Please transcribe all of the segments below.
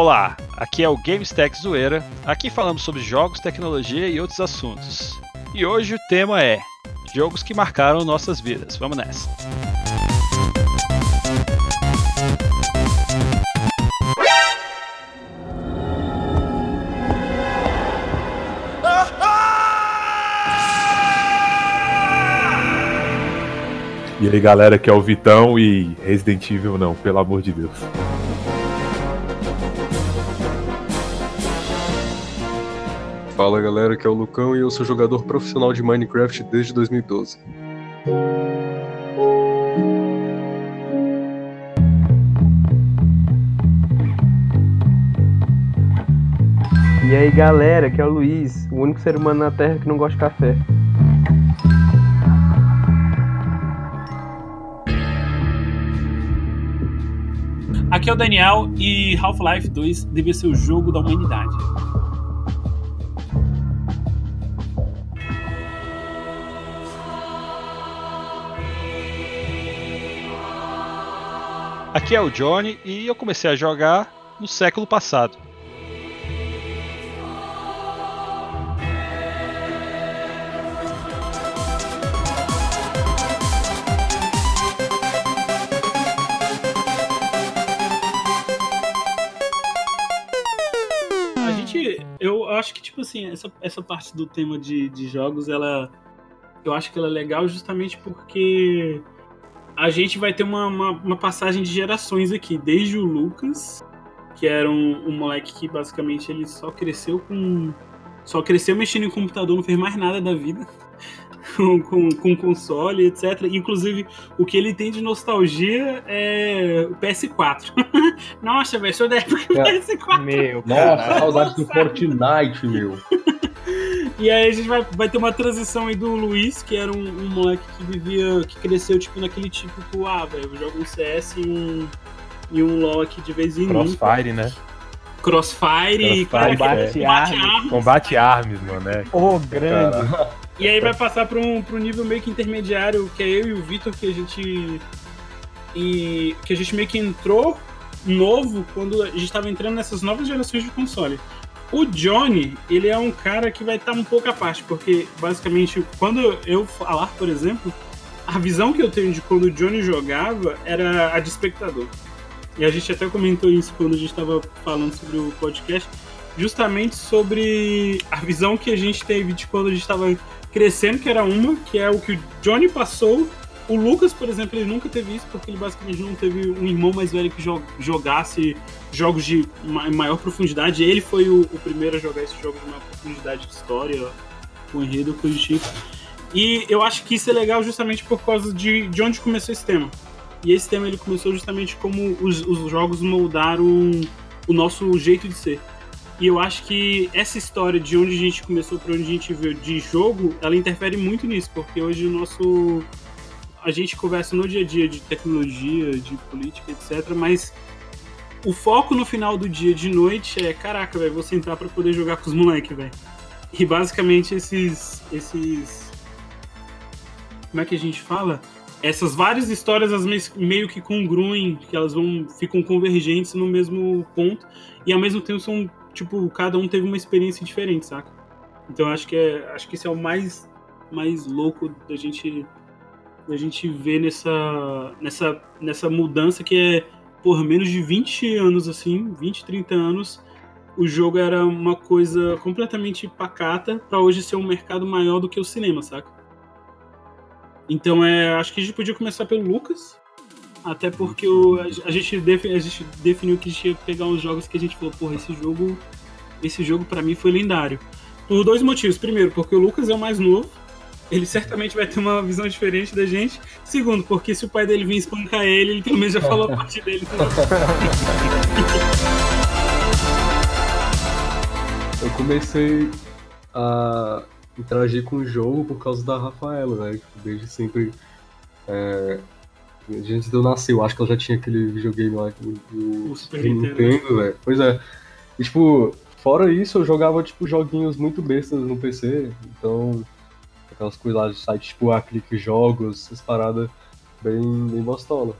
Olá, aqui é o GameStack Zoeira. Aqui falamos sobre jogos, tecnologia e outros assuntos. E hoje o tema é jogos que marcaram nossas vidas. Vamos nessa. E aí galera, aqui é o Vitão e Resident Evil não, pelo amor de Deus. Fala galera, aqui é o Lucão e eu sou jogador profissional de Minecraft desde 2012. E aí galera, aqui é o Luiz, o único ser humano na Terra que não gosta de café. Aqui é o Daniel e Half-Life 2 devia ser o jogo da humanidade. Aqui é o Johnny e eu comecei a jogar no século passado. A gente, eu acho que tipo assim, essa, essa parte do tema de, de jogos, ela, eu acho que ela é legal justamente porque a gente vai ter uma, uma, uma passagem de gerações aqui, desde o Lucas, que era um, um moleque que basicamente ele só cresceu com. Só cresceu mexendo em computador, não fez mais nada da vida. Com, com, console, etc. Inclusive, o que ele tem de nostalgia é o PS4. Nossa, velho, sou da época do É. PS4. Meu, Nossa, saudades do Fortnite, meu. E aí a gente vai, vai ter uma transição aí do Luiz, que era um, um moleque que vivia, que cresceu tipo naquele típico, ah, velho, eu jogo um CS e um, e um LoL aqui de vez em nunca. Crossfire, né? Crossfire, e Crossfire, combate, é. combate Armas. armas. Combate Arms, mano, né? Ô, grande. E aí vai passar para um, pra um nível meio que intermediário, que é eu e o Vitor, que a gente. E, que a gente meio que entrou novo quando a gente estava entrando nessas novas gerações de console. O Johnny, ele é um cara que vai estar um pouco à parte, porque basicamente, quando eu falar, por exemplo, a visão que eu tenho de quando o Johnny jogava era a de espectador. E a gente até comentou isso quando a gente estava falando sobre o podcast, justamente sobre a visão que a gente teve de quando a gente estava crescendo, que era uma, que é o que o Johnny passou. O Lucas, por exemplo, ele nunca teve isso, porque ele basicamente não teve um irmão mais velho que jo- jogasse jogos de ma- maior profundidade. Ele foi o, o primeiro a jogar esses jogos de maior profundidade de história, com enredo, coisa do tipo. E eu acho que isso é legal justamente por causa de, de onde começou esse tema. E esse tema ele começou justamente como os, os jogos moldaram o nosso jeito de ser. E eu acho que essa história de onde a gente começou para onde a gente veio de jogo, ela interfere muito nisso, porque hoje o nosso a gente conversa no dia a dia de tecnologia, de política, etc, mas o foco no final do dia de noite é, caraca, velho, vou sentar para poder jogar com os moleques, velho. E basicamente esses esses como é que a gente fala? Essas várias histórias as meio, que congruem, que elas vão ficam convergentes no mesmo ponto e ao mesmo tempo são tipo, cada um teve uma experiência diferente, saca? Então acho que é, acho que isso é o mais mais louco da gente da gente ver nessa nessa nessa mudança que é por menos de 20 anos assim, 20, 30 anos, o jogo era uma coisa completamente pacata pra hoje ser um mercado maior do que o cinema, saca? Então é, acho que a gente podia começar pelo Lucas, até porque o, a, gente defi- a gente definiu que a gente ia pegar uns jogos que a gente falou, porra, esse jogo, esse jogo para mim foi lendário. Por dois motivos. Primeiro, porque o Lucas é o mais novo, ele certamente vai ter uma visão diferente da gente. Segundo, porque se o pai dele vir espancar ele, ele pelo menos já falou a parte dele. Eu comecei a interagir com o jogo por causa da Rafaela, né? Desde sempre. É, antes de eu nascer, eu acho que ela já tinha aquele videogame lá do, O Super Nintendo. Nintendo, velho. Pois é. E, tipo, fora isso, eu jogava, tipo, joguinhos muito bestas no PC. Então, aquelas coisas lá de site, tipo, a Clique Jogos, essas paradas bem, bem bostola.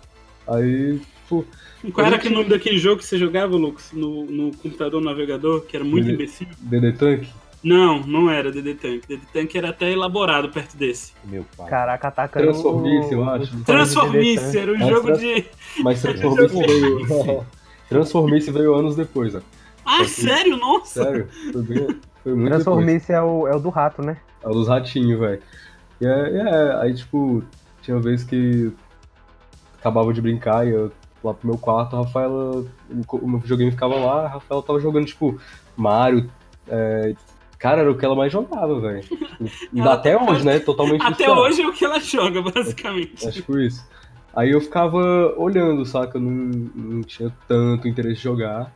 Aí, tipo, Qual Eu era não aquele nome daquele jogo que você jogava, Lucas, no, no computador no navegador, que era muito imbecil? DD Tank, Não, não era DD Tank. DD Tank era até elaborado perto desse. Meu pai. Caraca, atacando. Transformice, eu acho. Transformice, era um Mas jogo trans- de. mas Transformice veio. Transformice veio anos depois, ó. Ah, sério? Nossa! Sério, foi, bem, foi muito. Transformice é o, é o do rato, né? É o dos ratinhos, velho. E é, é, aí, tipo, tinha uma vez que acabava de brincar e eu lá pro meu quarto, a Rafaela, o meu videogame ficava lá, a Rafaela tava jogando, tipo, Mario. é, cara, era o que ela mais jogava, velho. Até tá- hoje, né? Totalmente Até viciado. hoje é o que ela joga, basicamente. É tipo isso. Aí eu ficava olhando, saca? Eu não, não tinha tanto interesse de jogar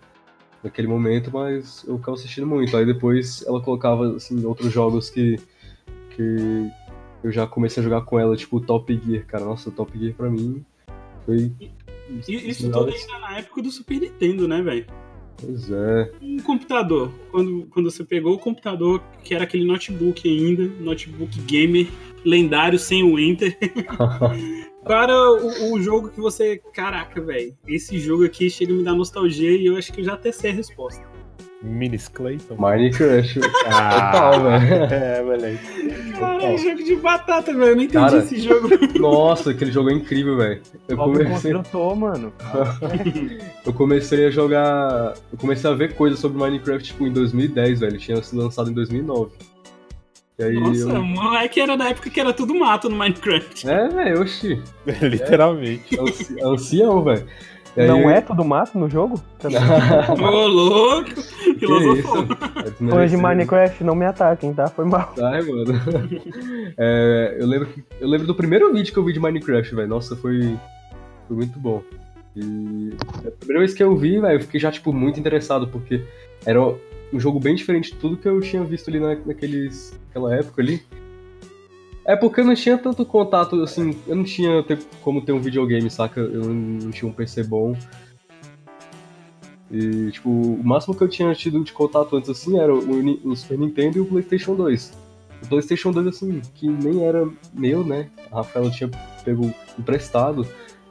naquele momento, mas eu ficava assistindo muito. Aí depois ela colocava, assim, outros jogos que, que eu já comecei a jogar com ela, tipo Top Gear, cara. Nossa, Top Gear pra mim foi. E isso tudo ainda na época do Super Nintendo, né, velho? Pois é. Um computador. Quando, quando você pegou o computador, que era aquele notebook ainda, notebook gamer, lendário, sem o Enter. Era o, o jogo que você. Caraca, velho. Esse jogo aqui chega a me dar nostalgia e eu acho que eu já até sei a resposta. Minis Clayton. Minecraft. Ah, Total, velho. É, moleque. Cara, jogo de batata, velho. Eu não entendi Cara, esse jogo. Nossa, aquele jogo é incrível, velho. Eu Logo comecei. construtor, mano. Eu comecei a jogar. Eu comecei a ver coisas sobre Minecraft tipo, em 2010, velho. Tinha sido lançado em 2009. E aí Nossa, eu. moleque era da época que era tudo mato no Minecraft. É, velho, oxi. Literalmente. Anci- Ancião, velho. Aí- Não é tudo mato no jogo? Ô, louco! Que Filosofou. isso? É Fãs de desmerecido. Minecraft, não me ataquem, tá? Foi mal. Ai, mano. É, eu, lembro, que- eu lembro do primeiro vídeo que eu vi de Minecraft, velho. Nossa, foi, foi muito bom. E a primeira vez que eu vi, velho, eu fiquei já, tipo, muito interessado, porque era um jogo bem diferente de tudo que eu tinha visto ali na, naqueles, naquela época ali. É porque eu não tinha tanto contato, assim, eu não tinha como ter um videogame, saca? Eu não tinha um PC bom. E, tipo, o máximo que eu tinha tido de contato antes, assim, era o, o Super Nintendo e o PlayStation 2. O PlayStation 2, assim, que nem era meu, né? A Rafaela tinha pego emprestado.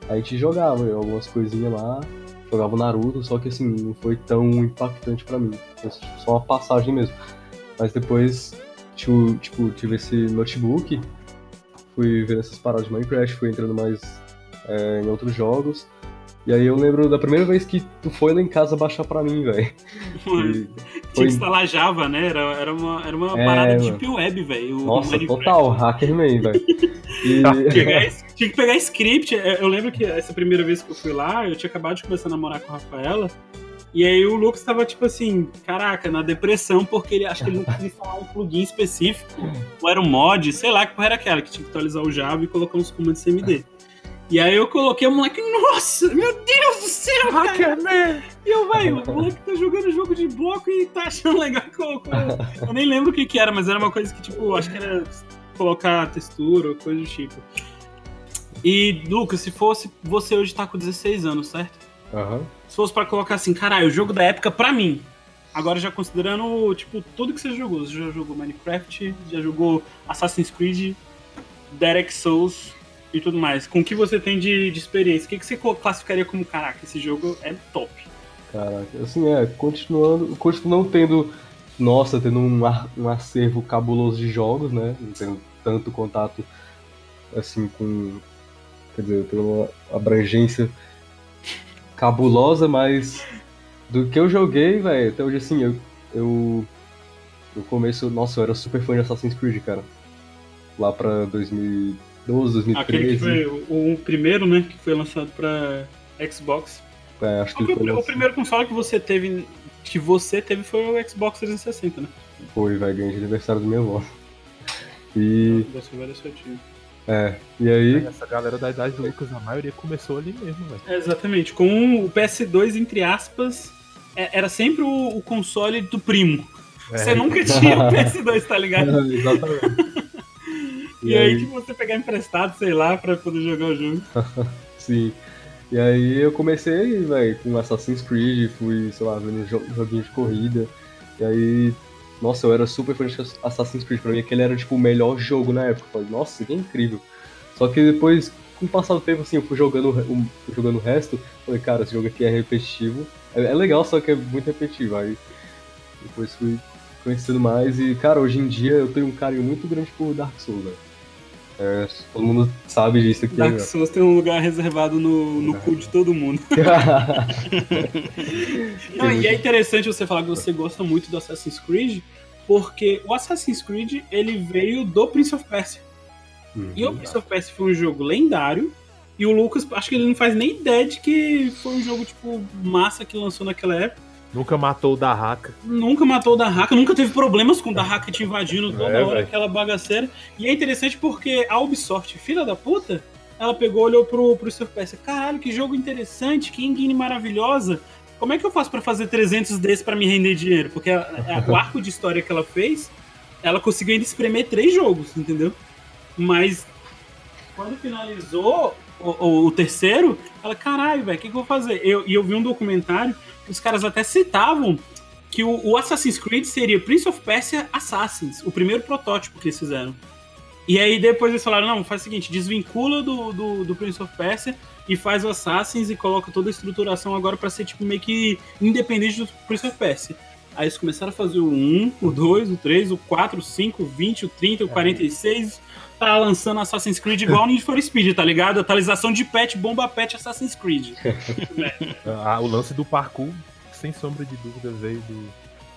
A gente jogava algumas coisinhas lá, jogava o Naruto, só que, assim, não foi tão impactante pra mim. Foi só uma passagem mesmo. Mas depois, tipo, tipo tive esse notebook, fui vendo essas paradas de Minecraft, fui entrando mais é, em outros jogos. E aí eu lembro da primeira vez que tu foi lá em casa baixar pra mim, velho. E Tinha foi- que instalar Java, né? Era, era uma, era uma É, parada de mano. Deep Web, velho. o Nossa, total, Hackerman, velho. E... Tinha que pegar script. Eu lembro que essa primeira vez que eu fui lá, eu tinha acabado de começar a namorar com a Rafaela. E aí o Lucas tava tipo assim, caraca, na depressão, porque ele acho que ele não conseguia instalar um plugin específico. Ou era um mod, sei lá que porra era aquela, que tinha que atualizar o Java e colocar uns comandos CMD. E aí eu coloquei o moleque, nossa, meu Deus do céu, cara! E eu, velho, o moleque tá jogando jogo de bloco e tá achando legal que colocou. Eu nem lembro o que que era, mas era uma coisa que, tipo, acho que era colocar textura ou coisa do tipo. E, Lucas, se fosse você hoje tá com 16 anos, certo? Aham. Se fosse pra colocar assim, caralho, o jogo da época pra mim. Agora já considerando, tipo, tudo que você jogou. Você já jogou Minecraft, já jogou Assassin's Creed, Derek Souls e tudo mais. Com o que você tem de, de experiência? O que, que você classificaria como, caraca, esse jogo é top? Caraca, assim, é, continuando, continuo não tendo, nossa, tendo um, um acervo cabuloso de jogos, né? Não tendo tanto contato, assim, com, quer dizer, uma abrangência cabulosa, mas do que eu joguei, velho, até hoje, assim, eu, eu, no começo, nossa, eu era super fã de Assassin's Creed, cara. Lá pra 2012, Aquele que 2013, foi o, o primeiro, né? Que foi lançado pra Xbox. é, acho que o, foi, o lançado- primeiro console que você teve. Que você teve foi o Xbox 360, né? foi, velho, ganhei de aniversário da minha avó. E, Da é, e aí... Essa galera da idade do Lucas, a maioria começou ali mesmo, velho. É, exatamente. Com o PS2, entre aspas, é- era sempre o, o console do primo. É. Você nunca tinha o PS2, tá ligado? Exatamente. E, aí, tipo, você pegar emprestado, sei lá, pra poder jogar o jogo. Sim. E aí eu comecei, velho, com Assassin's Creed, fui, sei lá, vendo jo joguinho de corrida. E aí, nossa, eu era super fã de Assassin's Creed. Pra mim, aquele era, tipo, o melhor jogo na época. Eu falei, nossa, que incrível. Só que depois, com o passar do tempo, assim, eu fui jogando, o- fui jogando o resto, falei, cara, esse jogo aqui é repetitivo. É, é legal, só que é muito repetitivo. Aí depois fui conhecendo mais e, cara, hoje em dia eu tenho um carinho muito grande por Dark Souls, velho. É, todo mundo sabe disso aqui. Dark né? Souls tem um lugar reservado no, no cu de todo mundo. Não, e é interessante você falar que você gosta muito do Assassin's Creed, porque o Assassin's Creed ele veio do Prince of Persia. E o Prince of Persia foi um jogo lendário. E o Lucas, acho que ele não faz nem ideia de que foi um jogo, tipo, massa que lançou naquela época. Nunca matou o da Haka. Nunca matou o Dahaka, nunca teve problemas com o Dahaka te invadindo toda É, hora, velho. aquela bagaceira. E é interessante porque a Ubisoft, filha da puta, ela pegou, olhou pro, pro Persia. Caralho, que jogo interessante, que engine maravilhosa. Como é que eu faço pra fazer 300 desses pra me render dinheiro? Porque a- a- o arco de história que ela fez, ela conseguiu ainda espremer três jogos, entendeu? Mas quando finalizou o, o- o terceiro, ela, caralho, velho, o que, que eu vou fazer? Eu- E eu, vi um documentário os caras até citavam que o, o Assassin's Creed seria Prince of Persia Assassins, o primeiro protótipo que eles fizeram. E aí depois eles falaram, não, faz o seguinte, desvincula do, do, do Prince of Persia e faz o Assassins e coloca toda a estruturação agora pra ser tipo meio que independente do Prince of Persia. Aí eles começaram a fazer o 1, o 2, o 3, o 4, o 5, o 20, o 30, o 46. Tá lançando Assassin's Creed igual Need for Speed, tá ligado? Atualização de patch, bomba patch Assassin's Creed. Ah, o lance do parkour, sem sombra de dúvida, veio do,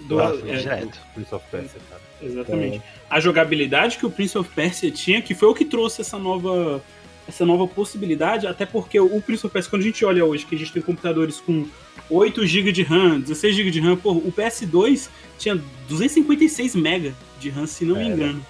Do- Ah, é, direto. Prince of Persia, cara. Exatamente. A jogabilidade que o Prince of Persia tinha, que foi o que trouxe essa nova, essa nova possibilidade, até porque o Prince of Persia, quando a gente olha hoje, que a gente tem computadores com 8 GB de RAM, 16 GB de RAM, pô, o PS2 tinha 256 MB de RAM, se não me Era. engano.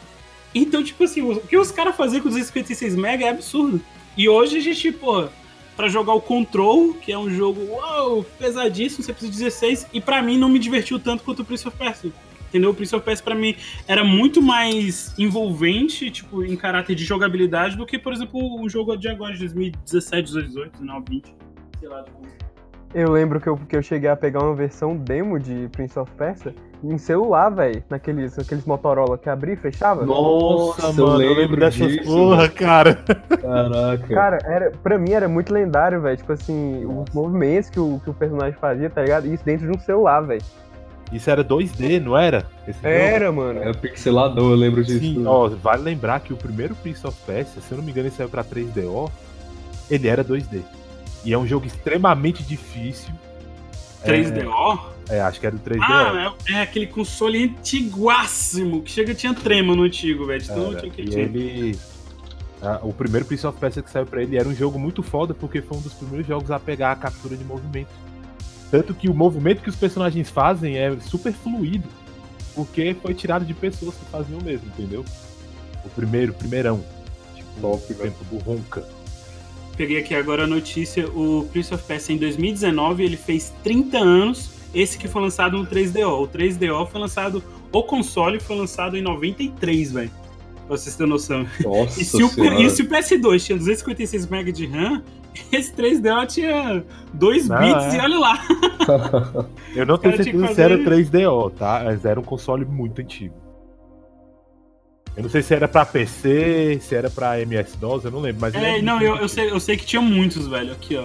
Então, tipo assim, o que os caras faziam com 256 MB é absurdo. E hoje a gente, pô, pra jogar o Control, que é um jogo, uau, pesadíssimo, você precisa de 16, e pra mim não me divertiu tanto quanto o Prince of Persia. Entendeu? O Prince of Persia pra mim era muito mais envolvente, tipo, em caráter de jogabilidade, do que, por exemplo, o jogo de agora, de 2017, 2018, 2019, 20. Sei lá, tipo. Eu lembro que eu, que eu cheguei a pegar uma versão demo de Prince of Persia em celular, velho. Naqueles, naqueles Motorola que abria e fechava. Nossa, eu lembro dessas disso, porra, cara. Caraca. Cara, era, pra mim era muito lendário, velho. Tipo assim, os movimentos que o, que o personagem fazia, tá ligado? Isso dentro de um celular, velho. Isso era 2D, não era? Esse jogo? Era, mano. É pixeladão, eu lembro disso. Sim, ó, vale lembrar que o primeiro Prince of Persia, se eu não me engano, ele saiu pra 3DO, ele era 2D. E é um jogo extremamente difícil. 3DO? É, acho que era do 3DO. Ah, é, é aquele console antiguássimo, que chega tinha trema no antigo, velho. Então tinha que e tinha. ele. ah, o primeiro Prince of Persia que saiu pra ele era um jogo muito foda, porque foi um dos primeiros jogos a pegar a captura de movimento. Tanto que o movimento que os personagens fazem é super fluido, porque foi tirado de pessoas que faziam mesmo, entendeu? O primeiro, primeirão. Tipo, Top, o tempo do Ronca. Peguei aqui agora a notícia, o Prince of Persia em 2019, ele fez 30 anos, esse que foi lançado no 3DO. O 3DO foi lançado, o console foi lançado em 93, velho. Pra vocês terem noção. Nossa E se, o, e se o PS2 tinha 256 MB de RAM, esse 3DO tinha 2 Não, bits é. e olha lá. Eu não tenho certeza se era fazer- 3DO, tá? Mas era um console muito antigo. Eu não sei se era pra PC, se era pra MS-DOS, eu não lembro, mas ele É, é não, eu, eu, sei, eu sei que tinha muitos, velho. Aqui, ó.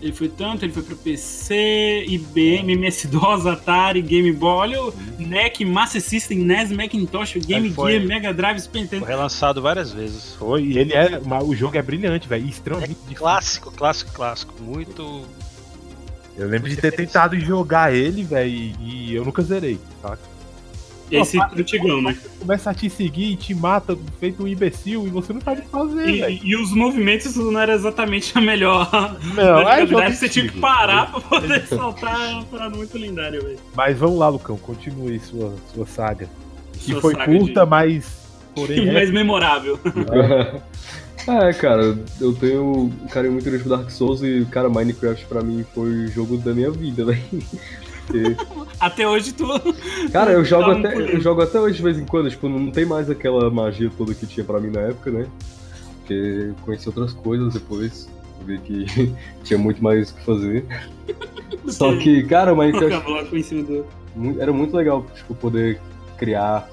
Ele foi tanto, ele foi pro PC, IBM, MS-DOS, Atari, Game Boy, olha o NEC, Master System, NES, Macintosh, Game É, foi. Gear, Mega Drive, Super Nintendo. Foi relançado várias vezes. Foi, e ele é. O jogo é brilhante, velho. e Extremamente É difícil. clássico, clássico, clássico. Muito. Eu lembro de ter tentado jogar ele, velho, e, e eu nunca zerei, tá? Esse antigão, né? Começa a te seguir e te mata feito um imbecil e você não sabe o que fazer. E, e os movimentos não era exatamente a melhor. Não, é verdade, você tinha que parar pra poder saltar. É uma parada muito lendária, velho. Mas vamos lá, Lucão, continue sua, sua saga. Que Sua foi saga curta, de- mas. Porém, é. mais memorável. É, cara, eu tenho um carinho muito grande pro Dark Souls e, cara, Minecraft pra mim foi o jogo da minha vida, velho. Porque, Até hoje tu. Cara, eu jogo, Tá até, eu jogo até hoje de vez em quando, tipo, não tem mais aquela magia toda que tinha pra mim na época, né? Porque eu conheci outras coisas depois, vi que tinha muito mais o que fazer. Só que, cara, o Minecraft era muito legal, tipo, poder criar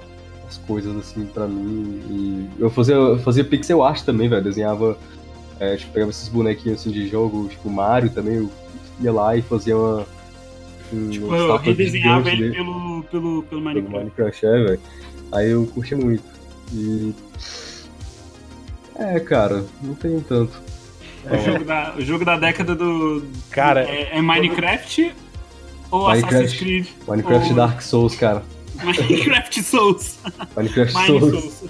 as coisas assim pra mim. E eu fazia, eu fazia pixel art também, velho. Desenhava É, tipo, pegava esses bonequinhos assim de jogo, tipo Mario também, eu ia lá e fazia uma. Tipo, uma eu redesenhava ele dele pelo, pelo, pelo pelo Minecraft. Minecraft, é, velho. Aí eu curti muito. E. É, cara, não tem tanto. O jogo, da, o jogo da década do. Cara, É, é Minecraft ou Minecraft. Assassin's Creed? Minecraft Ou- Dark Souls, cara. Minecraft Souls. Minecraft Mine Souls. Souls.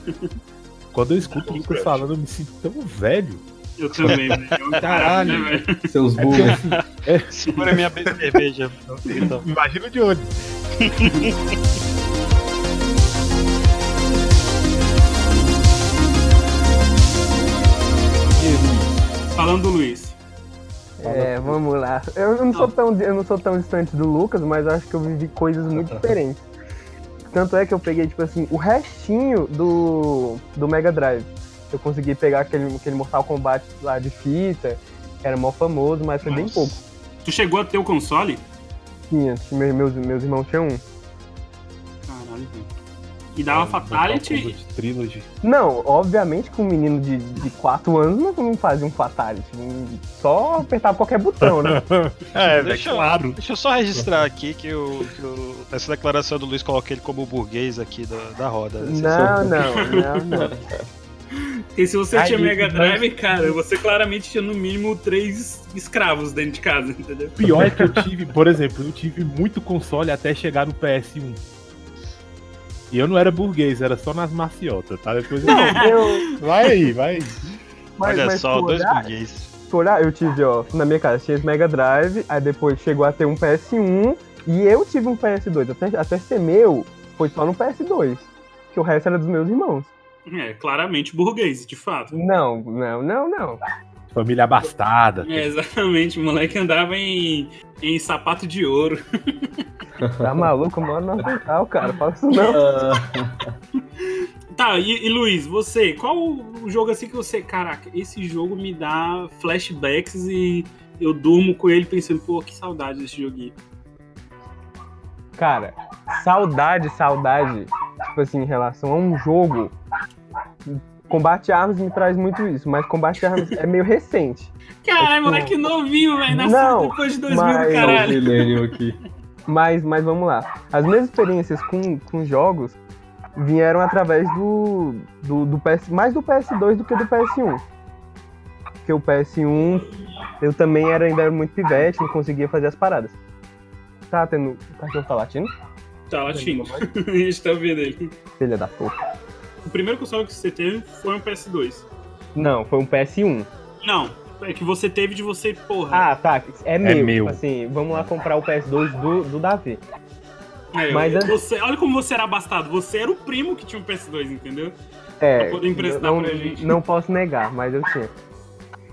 quando eu escuto o Lucas falando, eu me sinto tão velho. Eu também, velho. É um Caralho. né, velho? Seus É assim, é, Segura minha cerveja. Então. imagina de onde. Falando do Luiz. É, vamos lá. Eu não, sou tão, eu não sou tão distante do Lucas, mas eu acho que eu vivi coisas muito diferentes. Tanto é que eu peguei, tipo assim, o restinho do, do Mega Drive. Eu consegui pegar aquele, aquele Mortal Kombat lá de fita, que era mó famoso, mas foi bem Nossa. pouco. Tu chegou a ter o console? Tinha, meus, meus, meus irmãos tinham um. Caralho, velho. E dava Mortal Fatality. Trilogy. Não, obviamente que um menino de, de 4 anos não, não fazia um Fatality. Só apertava qualquer botão, né? É, Deixa eu- Deixa eu só registrar aqui que, o, que o- essa declaração do Luiz coloca ele como burguês aqui da, da roda. né? Não, não, não, não. E se você Ai, tinha Mega mas- Drive, cara, você claramente tinha no mínimo três escravos dentro de casa, entendeu? Pior é que eu tive, por exemplo, eu tive muito console até chegar no PS1. E eu não era burguês, era só nas maciotas, tá? Depois eu... Eu, Vai aí, vai aí. mas, Olha mas só, dois olhar- burguês. Se olhar, eu tive, ó, na minha casa tinha esse Mega Drive, aí depois chegou a ter um PS1 e eu tive um PS2. Até, até ser meu, foi só no PS2. Que o resto era dos meus irmãos. É, claramente burguês, de fato. Não, não, não, não. Família abastada. É, exatamente, o moleque andava em, em sapato de ouro. Tá maluco? Eu moro no Natal, cara. Fala isso não. Tá, e, e Luiz, você, qual o jogo assim que você. Caraca, esse jogo me dá flashbacks e eu durmo com ele pensando, pô, que saudade desse joguinho. Cara, saudade, saudade. Tipo assim, em relação a um jogo. Combate Armas me traz muito isso, mas Combate Armas é meio recente. Caralho, tipo- moleque novinho, velho, nasceu Não, depois de 2000 mas- do caralho. aqui. Mas, mas vamos lá. As minhas experiências com, com jogos vieram através do, do, do PS, mais do PS2 do que do PS1. Porque o PS1 eu também era ainda era muito pivete, não conseguia fazer as paradas. Tá tendo. O cachorro tá latindo? Tá latindo. A gente tá vendo ele. Filha da puta. O primeiro console que você teve foi um PS2. Não, foi um PS1. Não, é que você teve de você, porra. Ah, tá. É meu. meu. Tipo Assim, vamos lá comprar o PS2 do, do Davi. É, mas é- você, olha como você era abastado. Você era o primo que tinha um PS2, entendeu? É, Pra poder emprestar não, pra gente. não posso negar, mas eu tinha.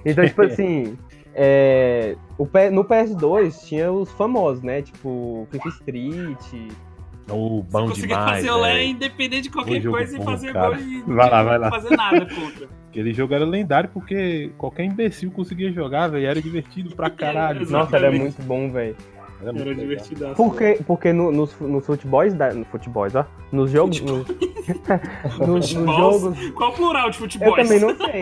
Então, tipo assim, é, o no PS2 tinha os famosos, né? Tipo, FIFA Street. Oh, bom Conseguia demais. fazer o Lé independente de qualquer coisa e bom, fazer cara. gol e Vai lá, vai lá. não fazer nada contra. Aquele jogo era lendário porque qualquer imbecil conseguia jogar, velho. Era divertido pra caralho. Nossa, era Exatamente. muito bom, velho. Era muito Era legal. divertidaço. Porque, porque no, nos, nos futebols, da, no futebols, ó, nos jogos, nos, nos, nos Futebols? jogos, Qual o plural de futebol? eu também não sei.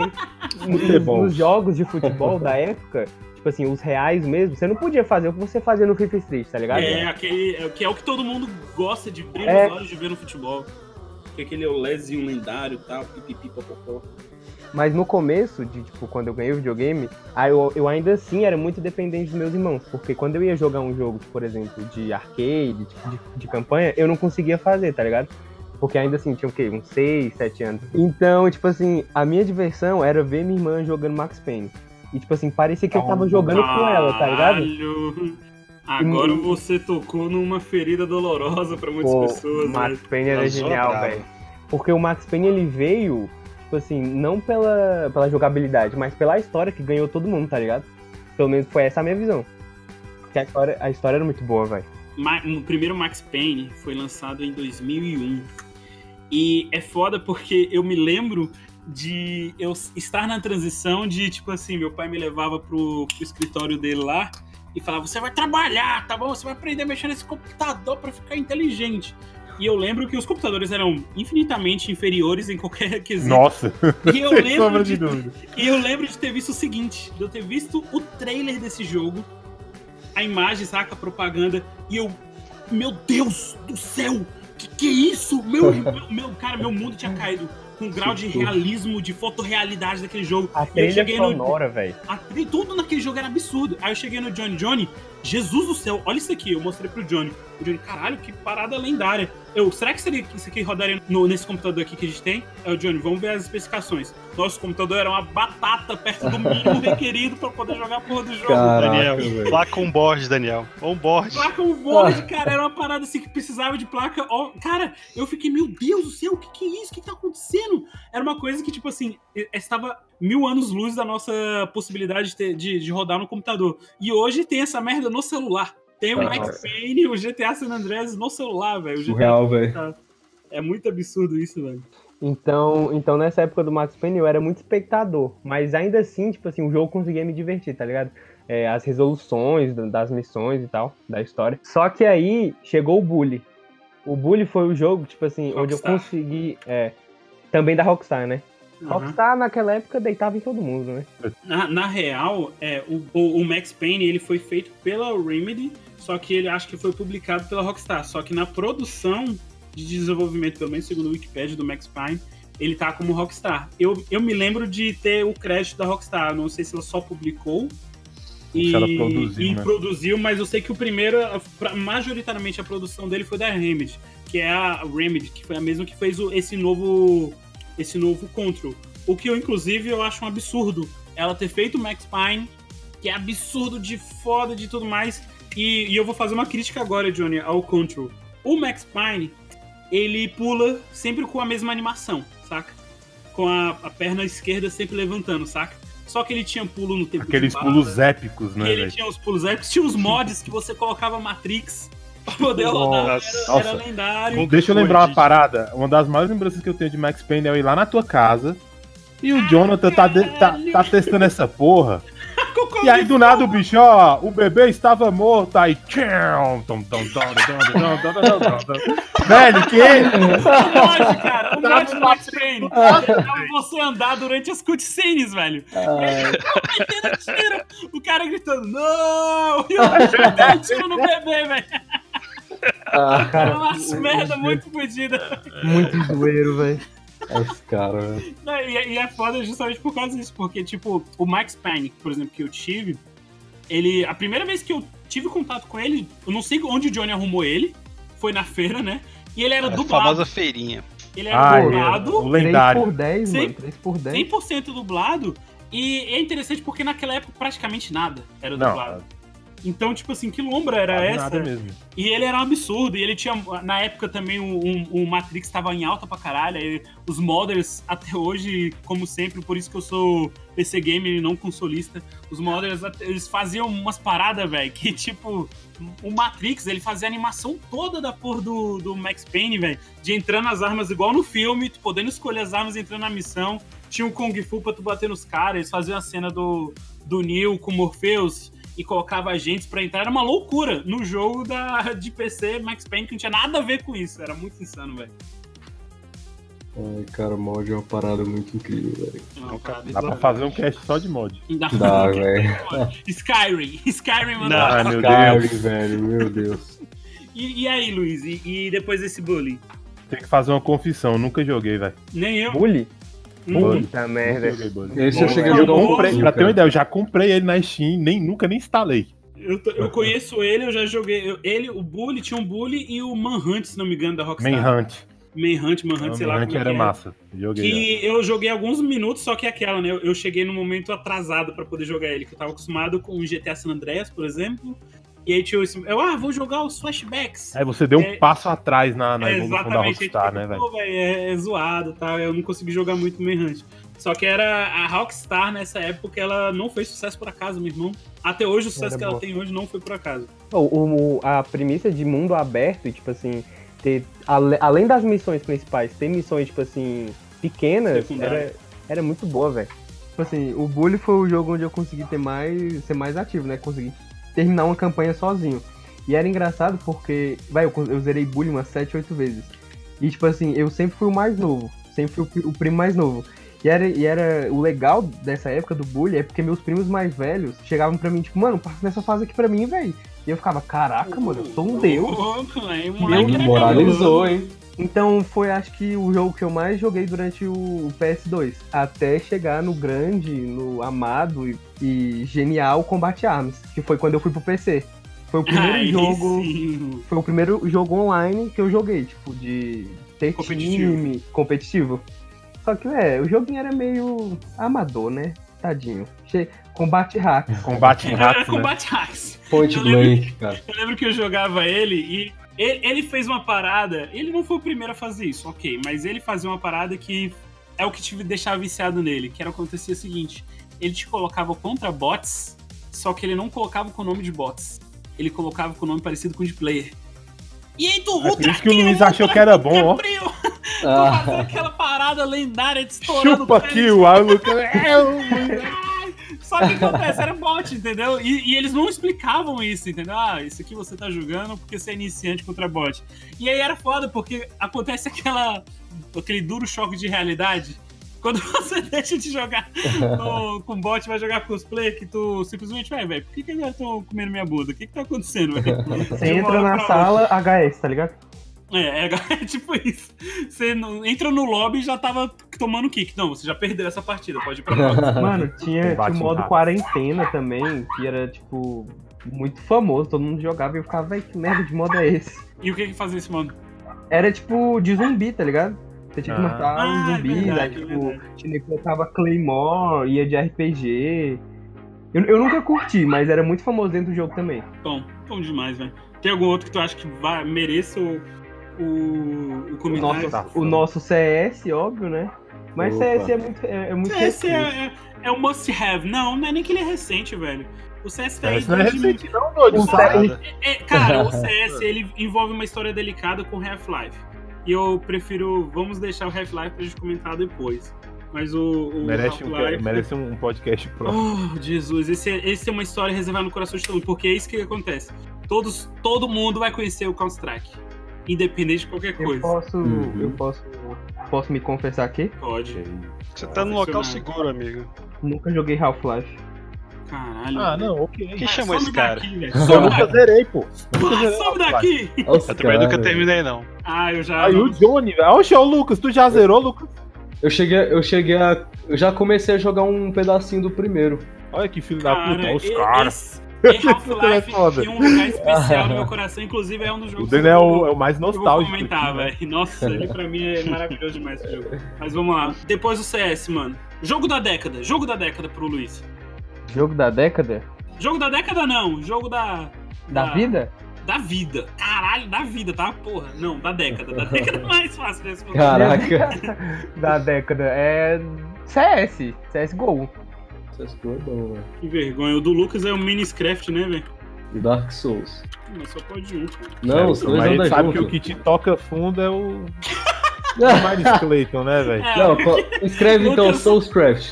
Nos, Futebol. nos jogos de futebol da época, tipo assim, os reais mesmo, você não podia fazer o que você fazia no FIFA Street, tá ligado? É, aquele, é, que é o que todo mundo gosta de brilhar É. os olhos de ver no futebol. Que aquele é o lesinho lendário e tal, pipipi, popopó. Mas no começo, de tipo, quando eu ganhei o videogame, aí eu, eu ainda assim era muito dependente dos meus irmãos. Porque quando eu ia jogar um jogo, por exemplo, de arcade, de, de, de campanha, eu não conseguia fazer, tá ligado? Porque ainda assim, tinha o quê? Uns 6, 7 anos. Então, tipo assim, a minha diversão era ver minha irmã jogando Max Payne. E, tipo assim, parecia que eu tava jogando com ela, tá ligado? Caralho. Agora você tocou numa ferida dolorosa pra muitas Pô, pessoas. né? Max Payne era Vazou genial, velho. Porque o Max Payne ele veio, tipo assim, não pela, pela jogabilidade, mas pela história que ganhou todo mundo, tá ligado? Pelo menos foi essa a minha visão. Porque a história, a história era muito boa, velho. O primeiro Max Payne foi lançado em 2001. E é foda porque eu me lembro de eu estar na transição de, tipo assim, meu pai me levava pro, pro escritório dele lá e falava: Você vai trabalhar, tá bom? Você vai aprender a mexer nesse computador pra ficar inteligente. E eu lembro que os computadores eram infinitamente inferiores em qualquer quesito. Nossa, E eu lembro de, e eu lembro de ter visto o seguinte, de eu ter visto o trailer desse jogo, a imagem, saca, a propaganda, e eu, meu Deus do céu, que que é isso? Meu, meu, meu- cara, meu mundo tinha caído com um grau de realismo, de fotorrealidade daquele jogo. A eu trilha cheguei no, sonora, velho. tudo naquele jogo era absurdo. Aí eu cheguei no Johnny Johnny, Jesus do céu, olha isso aqui. Eu mostrei pro Johnny. O Johnny, caralho, que parada lendária. Eu, será que seria que isso aqui rodaria no- nesse computador aqui que a gente tem? É o Johnny, vamos ver as especificações. Nosso computador era uma batata perto do mínimo requerido pra poder jogar a porra do jogo. Caraca, Daniel, velho. placa on board, Daniel. On board. Placa on board, cara, era uma parada assim que precisava de placa. cara, eu fiquei, meu Deus do céu, o que, que é isso? O que, que tá acontecendo? Era uma coisa que, tipo assim, estava mil anos luz da nossa possibilidade de, ter- de, de rodar no computador. E hoje tem essa merda no celular. Tem o Max Payne, o GTA San Andreas no celular, velho. O GTA Surreal, velho. É muito absurdo isso, velho. Então, então, nessa época do Max Payne, eu era muito espectador. Mas ainda assim, tipo assim, o jogo conseguia me divertir, tá ligado? É, as resoluções da- das missões e tal, da história. Só que aí chegou o Bully. O Bully foi o jogo, tipo assim, onde eu Rockstar. consegui. É, também da Rockstar, né? Aham. Rockstar naquela época deitava em todo mundo, né? Na, na real, é, o, o, o Max Payne ele foi feito pela Remedy, só que ele acho que foi publicado pela Rockstar. Só que na produção de desenvolvimento, pelo menos segundo o Wikipedia do Max Payne, ele tá como Rockstar. Eu, eu me lembro de ter o crédito da Rockstar, não sei se ela só publicou e, produziu, e né? produziu, mas eu sei que o primeiro, pra- majoritariamente a produção dele foi da Remedy, que é a Remedy, que foi a mesma que fez o- esse novo esse novo Control. O que eu, inclusive, eu acho um absurdo ela ter feito o Max Payne, que é absurdo de foda de tudo mais. E, e eu vou fazer uma crítica agora, Johnny, ao Control. O Max Payne, ele pula sempre com a mesma animação, saca? Com a, a perna esquerda sempre levantando, saca? Só que ele tinha pulo no tempo Aqueles de bala, pulos épicos, e né, ele velho? tinha os pulos épicos, tinha os mods que você colocava Matrix pra poder rodar. Era, era lendário. Deixa eu lembrar uma parada. Uma das maiores lembranças que eu tenho de Max Payne é eu ir lá na tua casa e o Jonathan tá, de- tá, tá testando essa porra. E aí do nada o bicho, ó, o bebê estava morto, aí. Velho, que. Lógico, cara. O Mad Max Você andar durante as cutscenes, velho. O cara gritando, não! E o tiro no bebê, velho. Ah, cara. É merda muito fodida. Muito zoeiro, velho esse cara, velho. Não, E, e é foda justamente por causa disso, porque, tipo, o Max Payne, por exemplo, que eu tive, ele. A primeira vez que eu tive contato com ele, eu não sei onde o Johnny arrumou ele, foi na feira, né? E ele era A dublado. famosa feirinha. Ele era Ai, dublado. o lendário. 3 por 10, Sim. mano. 3 por 10. 100% dublado. E é interessante porque naquela época praticamente nada era Não, dublado. Então, tipo assim, que lombra era essa? nada mesmo. E ele era um absurdo. E ele tinha. Na época também o, um- o Matrix estava em alta pra caralho. E os modders, até hoje, como sempre, por isso que eu sou PC gamer e não consolista. Os modders, eles faziam umas paradas, velho, que tipo. O Matrix, ele fazia a animação toda da porra do, do Max Payne, velho. De entrando as armas igual no filme, tu podendo escolher as armas entrando na missão. Tinha o Kung Fu pra tu bater nos caras. Eles faziam a cena do, do Neo com o Morpheus e colocava agentes pra entrar. Era uma loucura no jogo da, de PC Max Payne, que não tinha nada a ver com isso. Era muito insano, velho. Ai, cara, mod é uma parada muito incrível, velho. Parada Dá pra fazer um cast só de mod. Dá- Dá, velho. Skyrim. Skyrim mandou. Ai, meu Skyrim, Deus. velho, meu Deus. E, e aí, Luiz? E, e depois desse bullying? Tem que fazer uma confissão, nunca joguei, velho. Nem eu. Bully? Puta merda. Esse eu cheguei a velho. jogar um Comprei, pra ter uma ideia, eu já comprei ele na Steam, nem, nunca nem instalei. Eu, tô- eu conheço ele, eu já joguei. eu- ele, o Bully, tinha um Bully e o Manhunt, se não me engano, da Rockstar. Manhunt. Manhunt, Manhunt, sei lá Manhunt é era é. massa. Joguei. Que eu joguei alguns minutos, só que é aquela, né? Eu, eu cheguei num momento atrasado pra poder jogar ele, que eu tava acostumado com o GTA San Andreas, por exemplo. E aí tinha esse. Eu, ah, vou jogar os flashbacks. Aí você deu um É- passo atrás na, na É, evolução da exatamente. Rockstar, Aí, né, tipo, velho? é, é zoado e tal. Eu não consegui jogar muito Manhunt. Só que era a Rockstar nessa época, ela não fez sucesso por acaso, meu irmão. Até hoje, o sucesso Era que ela boa. tem hoje não foi por acaso. O, o- a premissa de mundo aberto e, tipo assim, ter, ale- além das missões principais, ter missões, tipo assim, pequenas, era, era muito boa, velho. Tipo assim, o Bully foi o jogo onde eu consegui ter mais, ser mais ativo, né? Consegui terminar uma campanha sozinho. E era engraçado porque, vai, eu, eu zerei Bully umas 7, 8 vezes. E tipo assim, eu sempre fui o mais novo. Sempre fui o, o primo mais novo. E era, e era o legal dessa época do Bully é porque meus primos mais velhos chegavam pra mim, tipo, mano, passa nessa fase aqui pra mim, velho. E eu ficava, caraca, mano, eu sou um deus. Moleque era Moralizou, hein? Então foi acho que o jogo que eu mais joguei durante o o PS2. Até chegar no grande, no amado e, e genial Combat Arms, que foi quando eu fui pro PC. Foi o primeiro Aí jogo. sim. Foi o primeiro jogo online que eu joguei, tipo, de ter Competitivo. time competitivo. Só que, é, o joguinho era meio amador, né? Tadinho. Che... Combate hack. Combate em Era né? Combat Hacks. Point Eu lembro blank, cara. Eu lembro que eu jogava ele e ele, ele fez uma parada. Ele não foi o primeiro a fazer isso, ok, mas ele fazia uma parada que é o que te deixava viciado nele, que era acontecia o seguinte: ele te colocava contra bots, só que ele não colocava com o nome de bots. Ele colocava com o nome parecido com o de player. E aí tu É por isso que o Luiz achou que era bom, ó. Ah, aquela parada lendária de estourando Chupa aí o Lucas. Só que acontece? Era bot, entendeu? E, e eles não explicavam isso, entendeu? Ah, isso aqui você tá jogando porque você é iniciante contra bot. E aí era foda, porque acontece aquela. aquele duro choque de realidade. Quando você deixa de jogar no- com bot vai jogar cosplay, que tu simplesmente vai, velho, por que, que agora estão comendo minha bunda? O que, que tá acontecendo, velho? Você entra na sala HS, tá ligado? É, é, é tipo isso. Você não- entra no lobby e já tava tomando kick. Não, você já perdeu essa partida, pode ir pra próxima. Mano, tinha, o modo quarentena também, que era, tipo, muito famoso. Todo mundo jogava e eu ficava, velho, que merda de modo é esse? E o que que fazia esse mano? Era, tipo, de zumbi, tá ligado? Você tinha que Ah. matar Ah, um é zumbi, verdade, aí, é tipo, verdade. tinha que colocava Claymore, ia de RPG. Eu, eu nunca curti, mas era muito famoso dentro do jogo também. Bom, bom demais, velho. Tem algum outro que tu acha que vai, mereça o, o, o comentário? nosso, tá o nosso CS, óbvio, né? Mas Opa. CS é muito, é, é muito CS recente. é, é, é o must have. Não, não é nem que ele é recente, velho. O CS tá aí não é recente, não, doido. Sabe? É, cara, o CS ele envolve uma história delicada com Half-Life. E eu prefiro. Vamos deixar o Half-Life pra gente comentar depois. Mas o. o Merece um, merece um podcast próximo. Oh, Jesus, esse é, esse é uma história reservada no coração de todo mundo, porque é isso que acontece. Todos, todo mundo vai conhecer o Counter-Strike. Independente de qualquer Eu coisa. posso, Uhum. eu posso, posso me confessar aqui? Pode. Você tá no local seguro, amigo. Nunca joguei Half-Life. Caralho. Ah, não, ok. Quem Ah, chamou esse cara? Daqui. Eu nunca zerei, pô. Ah, Half-Life. daqui! Nossa, Eu também nunca terminei, não. Ah, eu já. Aí o Johnny, velho. Oxe, ô Lucas, tu já zerou, Lucas? Eu cheguei, eu cheguei a. Eu já comecei a jogar um pedacinho do primeiro. Olha que filho da Cara, puta, olha os caras. e Half-Life É foda. tem um lugar especial no meu coração, inclusive é um dos O jogos Daniel é que o, eu- é o mais eu vou nostálgico. comentar, né? velho. Nossa, ele pra mim é maravilhoso demais esse jogo. Mas vamos lá. Depois do CS, mano. Jogo da década. Jogo da década pro Luiz. Jogo da década? Jogo da década não. Jogo da. Da vida? Da vida. Caralho, da vida, tá? Porra. Não, da década. Da década é mais fácil de responder. Caraca. da década. É. CS. CSGO. Essas coisas é bom, velho. Que vergonha. O do Lucas é o Miniscraft, né, velho? E Dark Souls. Mas só pode um, cara. Não, os Mas dois a gente andam sabe que o junto. que te toca fundo é o Miles Clayton, né, velho? É, Não, escreve então Lucas- Soulscraft.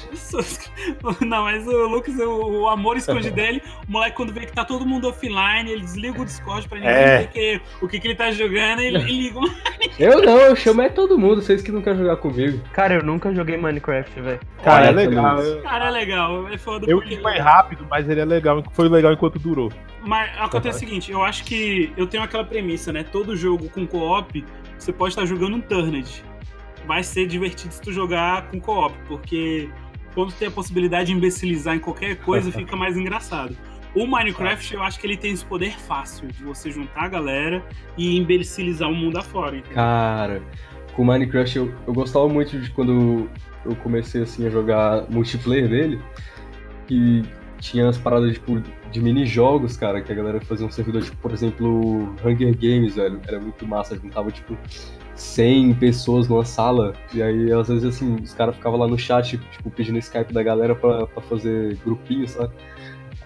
Não, mas o Lucas, o, o amor esconde dele. O moleque, quando vê que tá todo mundo offline, ele desliga o Discord pra ninguém É. ver que, o que, que ele tá jogando, ele, ele liga. uma- Eu não, eu chamo é todo mundo, vocês que não querem jogar comigo. Cara, eu nunca joguei Minecraft, velho. Cara, é legal. Eu, Cara, é legal, é foda. eu porque- li mais rápido, mas ele é legal. Foi legal enquanto durou. Mas acontece o seguinte, eu acho que eu tenho aquela premissa, né? Todo jogo com co-op, você pode estar jogando um Turned. Vai ser divertido se tu jogar com co-op, porque quando tem a possibilidade de imbecilizar em qualquer coisa, fica mais engraçado. O Minecraft, eu acho que ele tem esse poder fácil de você juntar a galera e imbecilizar o mundo afora. entendeu? Cara, com Minecraft eu, eu gostava muito de quando eu comecei assim a jogar multiplayer dele. E tinha as paradas tipo, de mini-jogos, cara, que a galera fazia um servidor, tipo, por exemplo, Hunger Games, velho. Era muito massa, juntava tipo 100 pessoas numa sala. E aí, às vezes, assim, os caras ficavam lá no chat, tipo, pedindo Skype da galera pra, pra fazer grupinho, sabe?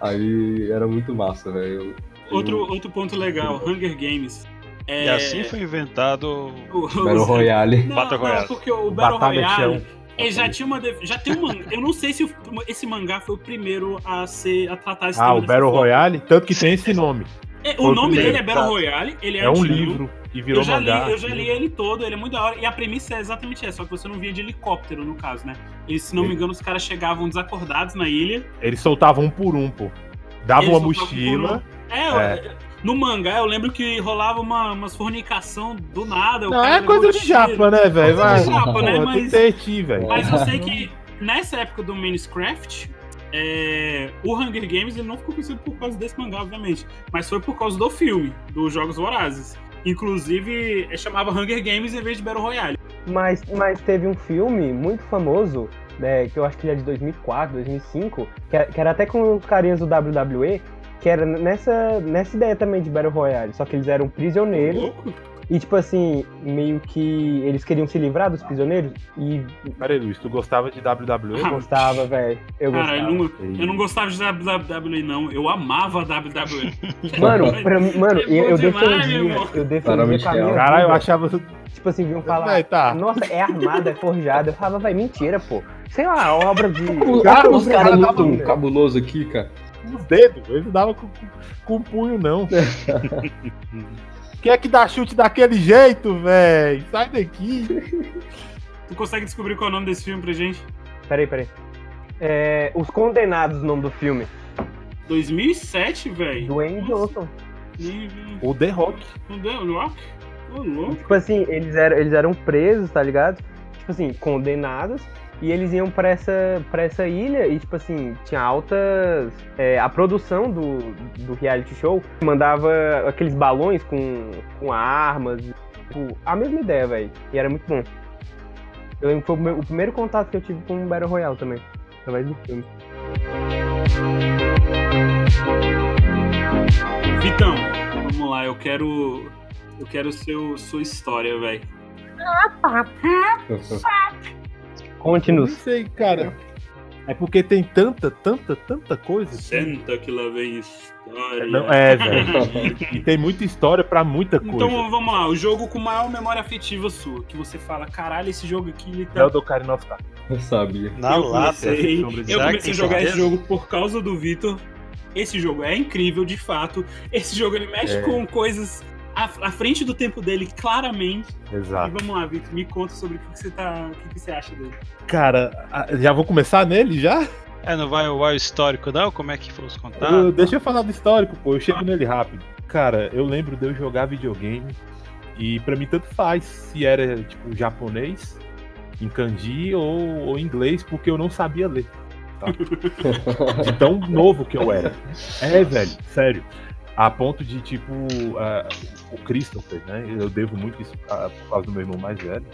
Aí era muito massa, velho. Eu- Outro, outro ponto legal, Hunger Games. É, E assim foi inventado o- o- Battle Royale. Não, Battle não, Royale. porque o Battle Batalha Royale. Ele já tinha uma já tem um mangá. Eu não sei se esse mangá foi o primeiro a ser a tratar esse Ah, o Battle forma. Royale, tanto que tem esse nome. É, o nome dele é Battle. Royale, ele é, É um livro que virou eu já mangá. Li, eu já li ele todo, ele é muito da hora. E a premissa é exatamente essa, só que você não via de helicóptero, no caso, né? E se não me engano, os caras chegavam desacordados na ilha. Eles soltavam um por um, pô. Dava Eles uma mochila. É, no mangá eu lembro que rolava uma, umas fornicação do nada. o Não, cara é coisa de japa, né, velho? Coisa de japa, né, Pô, mas-. Mas eu sei que nessa época do Minecraft, é, o Hunger Games ele não ficou conhecido por causa desse mangá, obviamente. Mas foi por causa do filme, dos Jogos Vorazes. Inclusive, é, chamava Hunger Games em vez de Battle Royale. Mas, mas teve um filme muito famoso, né, que eu acho que ele é de 2004, 2005, que era, que era até com os carinhas do WWE, que era nessa, nessa ideia também de Battle Royale, só que eles eram prisioneiros e, tipo assim, meio que eles queriam se livrar dos prisioneiros e Peraí, Luiz, tu gostava de WWE? Ah, gostava, velho. Eu Cara, eu gostava. não, eu não gostava de WWE, não. Eu amava WWE. Mano, pra mim, mano, É eu, eu demais, defendia, eu defendia com a minha real. Caralho, eu achava. Tipo assim, vinham falar, Vai, tá. nossa, é armada, é forjada. Eu falava, vai, mentira, pô. Sei lá, obra de... O- Cara, os o caras cara muito tava- cabuloso aqui, cara. Os dedos, ele não dava com, com, com o punho, não. Quem é que dá chute daquele jeito, velho? Sai daqui. Tu consegue descobrir qual é o nome desse filme pra gente? Peraí, peraí. É, Os Condenados, o nome do filme. 2007, velho. Dwayne Johnson. O The Rock. Não deu, Rock? Louco. Tipo assim, eles eram, eles eram presos, tá ligado? Tipo assim, condenados. E eles iam pra essa, pra essa ilha e, tipo assim, tinha altas. é, a produção do, do reality show mandava aqueles balões com, com armas. Tipo, a mesma ideia, velho. E era muito bom. Eu lembro que foi o, meu- o primeiro contato que eu tive com o Battle Royale também. Através do filme. Vitão, vamos lá, eu quero. Eu quero seu, sua história, velho. Eu Conte-nos. não sei, cara. É porque tem tanta, tanta, tanta coisa. Senta que lá vem história. Não, é, velho. E tem muita história pra muita coisa. Então vamos lá, o jogo com maior memória afetiva sua, que você fala, caralho, esse jogo aqui ele tá. É o do Ocarina of Time. Eu sabia. Na eu lata. comecei, eu comecei a jogar esse certeza? jogo por causa do Vitor. Esse jogo é incrível, de fato. Esse jogo ele mexe É. com coisas à, à frente do tempo dele, claramente. E Exato. vamos lá, Vitor, me conta sobre o que, que você tá. O que, que você acha dele. Cara, já vou começar nele já? É, não vai o histórico, não? Como é que foram os Eu- contatos? deixa eu falar do histórico, pô. Eu chego nele rápido. Cara, eu lembro de eu jogar videogame e pra mim tanto faz se era tipo japonês, em kanji ou, ou inglês, porque eu não sabia ler. tá? De tão novo que eu era. É, velho, sério. A ponto de, tipo, ah, o Christopher, né? Eu devo muito isso ah, por causa do meu irmão mais velho.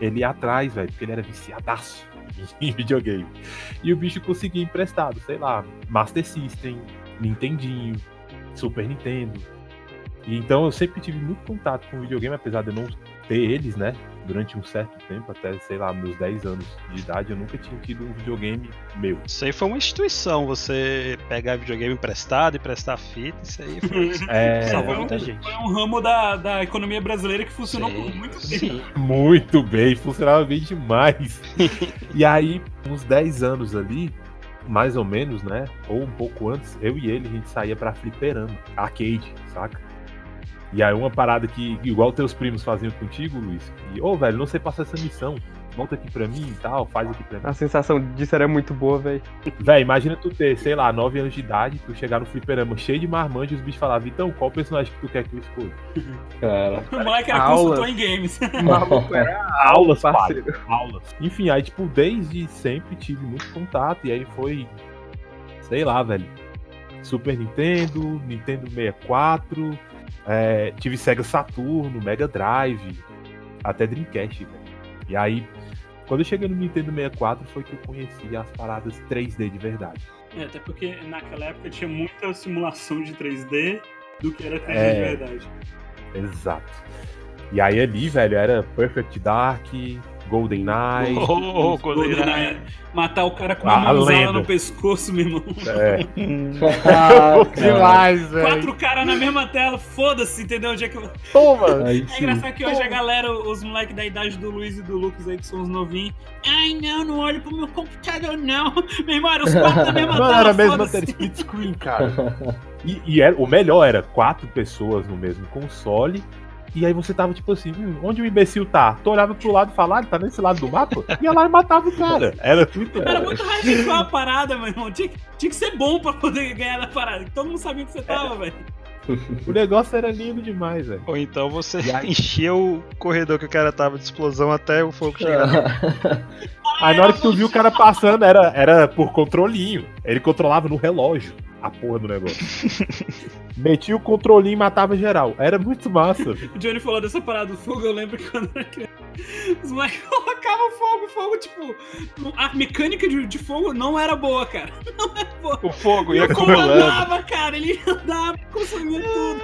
Ele ia atrás, velho, porque ele era viciadaço em videogame. E o bicho conseguia emprestado, sei lá, Master System, Nintendinho, Super Nintendo. E então eu sempre tive muito contato com videogame, apesar de eu não ter eles, né? Durante um certo tempo, até, sei lá, meus 10 anos de idade, eu nunca tinha tido um videogame meu. Isso aí foi uma instituição, você pegar videogame emprestado e prestar fita, isso aí foi. É, Salvou Foi um- muita gente. Foi um ramo da, da economia brasileira que funcionou Sim, por muito tempo. sim. muito bem, funcionava bem demais. e aí, uns 10 anos ali, mais ou menos, né? Ou um pouco antes, eu e ele, a gente saía pra fliperama, arcade, saca? E aí uma parada que, igual teus primos faziam contigo, Luiz, que, ô velho, não sei passar essa missão. Volta aqui pra mim e tal, faz aqui pra mim. A sensação disso era muito boa, velho. Véi, imagina tu ter, sei lá, 9 anos de idade, tu chegar no fliperama cheio de marmanjo e os bichos falavam, então, qual personagem que tu quer que eu escolha? Cara. O moleque era Aulas. consultor em games. Maluco era Aulas, parceiro. aulas. Enfim, aí, tipo, desde sempre tive muito contato, e aí foi, sei lá, velho, Super Nintendo, Nintendo 64, é, tive Sega Saturno, Mega Drive, até Dreamcast, velho. E aí, quando eu cheguei no Nintendo 64, foi que eu conheci as paradas 3D de verdade. É, até porque naquela época tinha muita simulação de 3D do que era 3D É. de verdade. Exato. E aí ali, velho, era Perfect Dark, Golden Knight. Oh, GoldenEye. GoldenEye. Matar o cara com A uma lenda. no pescoço, meu irmão. É. Ah, Demais, velho. Quatro caras na mesma tela, foda-se, entendeu? Onde é que eu... Toma! Aí É engraçado que hoje a galera, os moleques da idade do Luiz e do Lucas aí, que são os novinhos. Ai, não, não olho pro meu computador, não. Meu irmão, era os quatro na mesma Mano, tela. era a mesma tela split screen, cara. E, e era, o melhor era quatro pessoas no mesmo console. E aí você tava tipo assim, hum, onde o imbecil tá? Tu olhava pro lado e falava, ah, ele tá nesse lado do mapa? Ia lá e matava o cara. Era muito Era muito radical a parada, meu irmão. Tinha, que- tinha que ser bom pra poder ganhar na parada. Todo mundo sabia que você tava, velho. O negócio era lindo demais, velho. Ou então você aí? encheu o corredor que o cara tava de explosão até o fogo chegar. Aí na hora que tu viu o cara passando, era, era por controlinho. Ele controlava no relógio a porra do negócio. Metia o controlinho e matava geral. Era muito massa. O Johnny falou dessa parada do fogo, eu lembro que quando era criança, os moleques colocavam fogo, fogo, tipo, a mecânica de, de fogo não era boa, cara. Não era boa. O fogo ia o acumulando. andava, cara, ele andava, consumia tudo.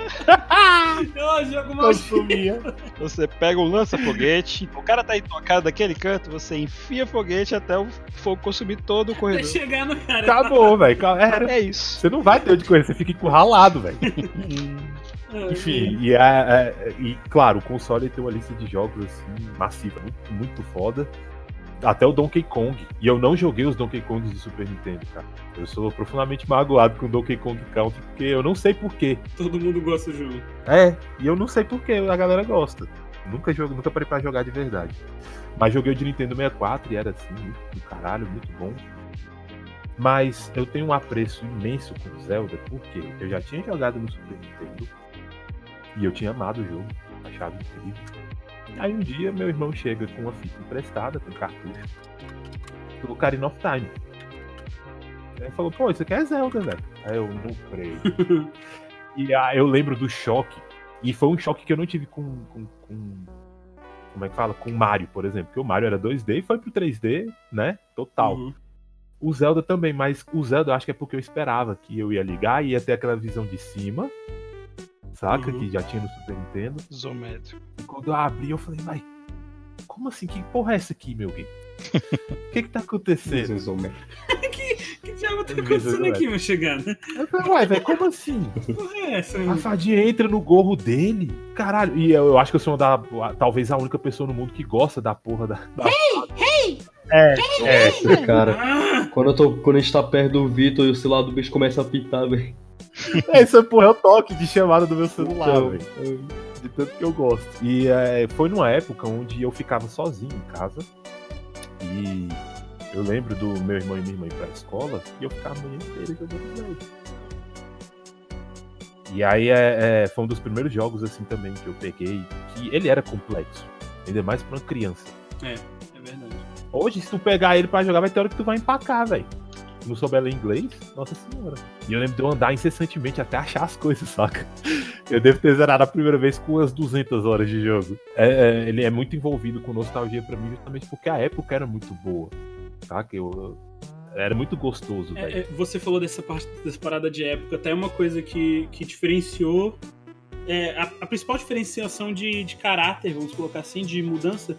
Ô, jogo mal Consumia. Você pega um lança-foguete, o cara tá intocado daquele canto, você enfia foguete até o fogo consumir todo o Até corredor. chegar no cara. Acabou, velho. Era. É isso. Você não vai ter onde correr, você fica encurralado, velho. Enfim, e, é, é- e claro, o console tem uma lista de jogos assim, massiva, muito, muito foda. Até o Donkey Kong. E eu não joguei os Donkey Kongs de Super Nintendo, cara. Eu sou profundamente magoado com o Donkey Kong Country, porque eu não sei porquê. Todo mundo gosta do jogo. É, e eu não sei porquê a galera gosta. Nunca jogo, nunca parei pra jogar de verdade. Mas joguei o de Nintendo 64 e era assim, muito do caralho, muito bom. Mas eu tenho um apreço imenso com Zelda, porque eu já tinha jogado no Super Nintendo e eu tinha amado o jogo, achava incrível. Aí um dia meu irmão chega com uma fita emprestada, com cartucho, do Ocarina of Time. Aí falou, pô, isso aqui é Zelda, velho. Aí eu não creio. e aí eu lembro do choque. E foi um choque que eu não tive com. com, com como é que fala? Com o Mario, por exemplo. Porque o Mario era 2D e foi pro 3D, né? Total. Uhum. O Zelda também, mas o Zelda eu acho que é porque eu esperava que eu ia ligar e ia ter aquela visão de cima. Saca? Uhum. Que já tinha no Super Nintendo. Isométrico. E quando eu abri, eu falei, mas. Como assim? Que porra é essa aqui, meu gay? O que que tá acontecendo? Que diabo tá acontecendo aqui, meu chegando? Eu falei, ué, velho, como assim? Que porra é essa? A fadinha entra no gorro dele. Caralho. E eu, eu acho que eu sou uma da, talvez a única pessoa no mundo que gosta da porra da. da É, é. Cara, Ah, quando, eu tô, quando a gente tá perto do Vitor e o celular do bicho começa a pitar, velho. Essa porra é o toque de chamada do meu celular, velho. De tanto que eu gosto. E é, foi numa época onde eu ficava sozinho em casa. E eu lembro do meu irmão e minha irmã ir pra escola e eu ficava a manhã inteira jogando Zelda. E aí é, é, foi um dos primeiros jogos assim também que eu peguei, que ele era complexo. Ainda mais pra uma criança. é verdade. Hoje, se tu pegar ele pra jogar, vai ter hora que tu vai empacar, velho. Não souber ler inglês, nossa senhora. E eu lembro de eu andar incessantemente até achar as coisas, saca? Eu devo ter zerado a primeira vez com umas 200 horas de jogo. É, é, ele é muito envolvido com nostalgia pra mim, justamente porque a época era muito boa, saca? Eu, era muito gostoso. É, é, você falou dessa parte dessa parada de época, até uma coisa que, que diferenciou. é, a, a principal diferenciação de, de caráter, vamos colocar assim, de mudança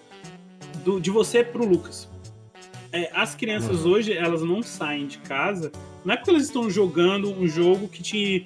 do, de você pro Lucas. É, as crianças Uhum. hoje, elas não saem de casa, não é porque elas estão jogando um jogo que te,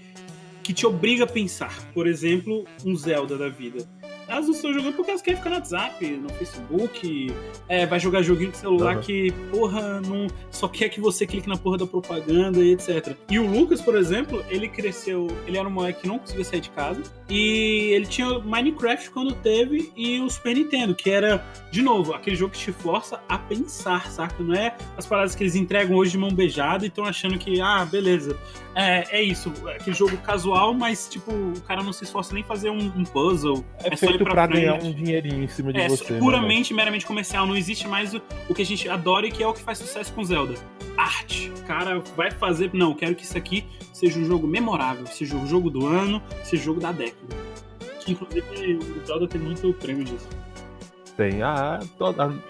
que te obriga a pensar. Por exemplo, um Zelda da vida. Elas não estão jogando porque elas querem ficar no WhatsApp, no Facebook, é, vai jogar joguinho de celular Uhum. que, porra, não, só quer que você clique na porra da propaganda e etc. E o Lucas, por exemplo, ele cresceu, ele era um moleque que não conseguia sair de casa, e ele tinha Minecraft quando teve e o Super Nintendo, que era, de novo, aquele jogo que te força a pensar, saca? Não é as paradas que eles entregam hoje de mão beijada e estão achando que, ah, beleza, é, é isso, é aquele jogo casual, mas, tipo, o cara não se esforça nem em fazer um, um puzzle. É, só ir feito pra pra ganhar um dinheirinho em cima de É você. né, puramente, meramente comercial. Não existe mais o, o que a gente adora e que é o que faz sucesso com Zelda. Arte. O cara vai fazer. Não, quero que isso aqui seja um jogo memorável, seja o jogo do ano, seja o jogo da década. Que inclusive o Zelda tem muito prêmio disso. Tem. Ah,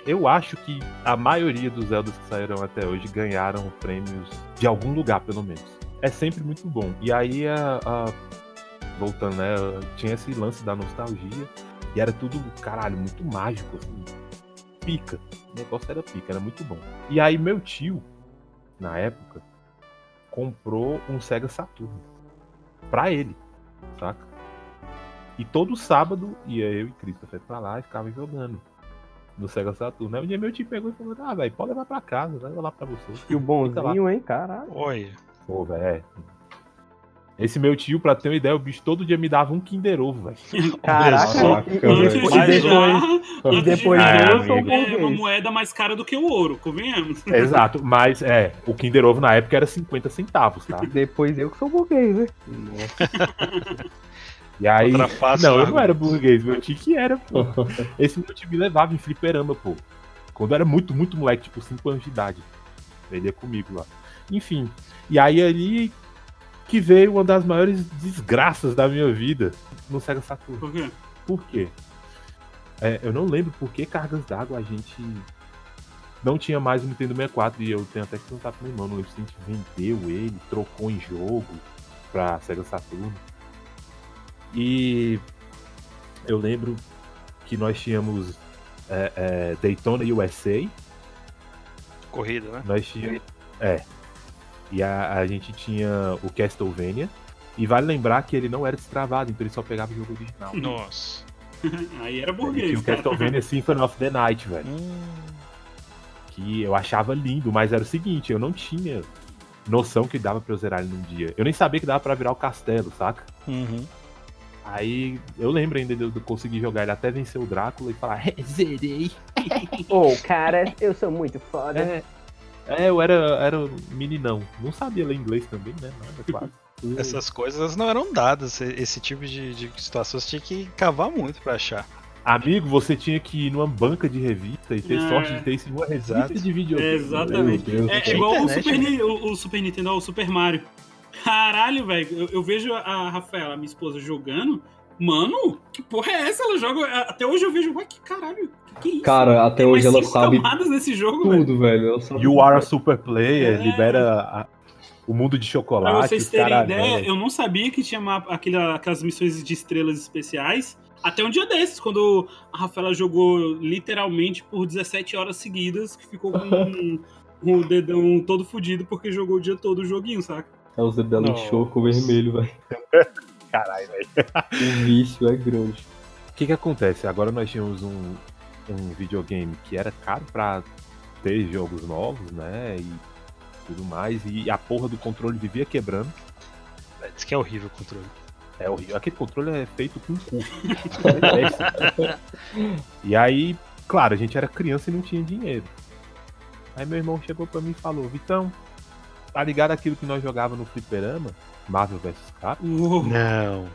eu acho que a maioria dos Zeldas que saíram até hoje ganharam prêmios de algum lugar, pelo menos. É sempre muito bom. E aí, a, a- voltando, né? Tinha esse lance da nostalgia. E era tudo, caralho, muito mágico, assim. pica. O negócio era pica, era muito bom. E aí meu tio, na época, comprou um Sega Saturn pra ele, saca? E todo sábado ia eu e Christopher pra lá e ficava jogando no Sega Saturn. Aí um dia meu tio pegou e falou: Ah, velho, pode levar pra casa, vai lá pra você. E o bonzinho, hein, caralho. Oi. Pô, velho. é. Esse meu tio, pra ter uma ideia, o bicho todo dia me dava um Kinder Ovo, velho. Caraca, Caraca, e, e depois, Antes e de depois, já- e Ah, já, eu sou é uma moeda mais cara do que o ouro, convenhamos. Exato, mas é, o Kinder Ovo na época era 50 centavos, tá? Depois eu que sou burguês, né? E aí. Face não, eu não era burguês, meu tio que era, pô. Esse meu tio me levava em fliperama, pô. Quando eu era muito, muito moleque, tipo 5 anos de idade. Ele ia comigo lá. Enfim. E aí ali que veio uma das maiores desgraças da minha vida no Sega Saturn. Por quê? Por quê? É, eu não lembro por que cargas d'água a gente não tinha mais o Nintendo 64 e eu tenho até que perguntar pro meu irmão, não lembro se a gente vendeu ele, trocou em jogo pra Sega Saturn. E eu lembro que nós tínhamos é, é, Daytona USA, Corrida, né? nós tínhamos. É. E a, a gente tinha o Castlevania. E vale lembrar que ele não era destravado, então ele só pegava o jogo original. Nossa. Aí era burguês, tinha o. Castlevania Symphony of the Night, velho. Hum, Que eu achava lindo, mas era o seguinte, eu não tinha noção que dava pra eu zerar ele num dia. Eu nem sabia que dava pra virar o castelo, saca? uhum. Aí eu lembro ainda de eu conseguir jogar ele até vencer o Drácula e falar, "É, zerei. Ô, cara, eu sou muito foda. É, é, eu era, era um meninão. Não sabia ler inglês também, né? Nada, quase. Essas coisas não eram dadas. Esse tipo de, de situação você tinha que cavar muito pra achar. Amigo, você tinha que ir numa banca de revista e ter É. sorte de ter isso em uma revista Exato. de videogame. É, exatamente. Deus É, é igual o internet, Super, né? O, o Super Nintendo, o Super Mario. Caralho, velho. Eu, eu vejo a Rafaela, minha esposa, jogando. Mano, que porra é essa? Ela joga. Até hoje eu vejo, ué, que caralho. Que, que é isso? Cara, até Tem hoje ela sabe camadas nesse jogo, velho. tudo, velho. Sabe You are a super player, É. libera a- o mundo de Pra chocolate. vocês os terem cara- ideia, eu não sabia que tinha mapa, aquela- aquelas missões de estrelas especiais. Até um dia desses, quando a Rafaela jogou literalmente por 17 horas seguidas, que ficou com o dedão todo fudido porque jogou o dia todo o joguinho, saca? É os Nossa. inchou com vermelho, velho. Caralho, velho. O vício é grande. O que que acontece? Agora nós tínhamos um, um videogame que era caro pra ter jogos novos, né? E tudo mais. E a porra do controle vivia quebrando. Diz que é horrível o controle. É horrível. Aquele controle é feito com cu. E aí, claro, a gente era criança e não tinha dinheiro. Aí meu irmão chegou pra mim e falou, Vitão, tá ligado aquilo que nós jogava no fliperama? Marvel vs Capcom? Uou, Não.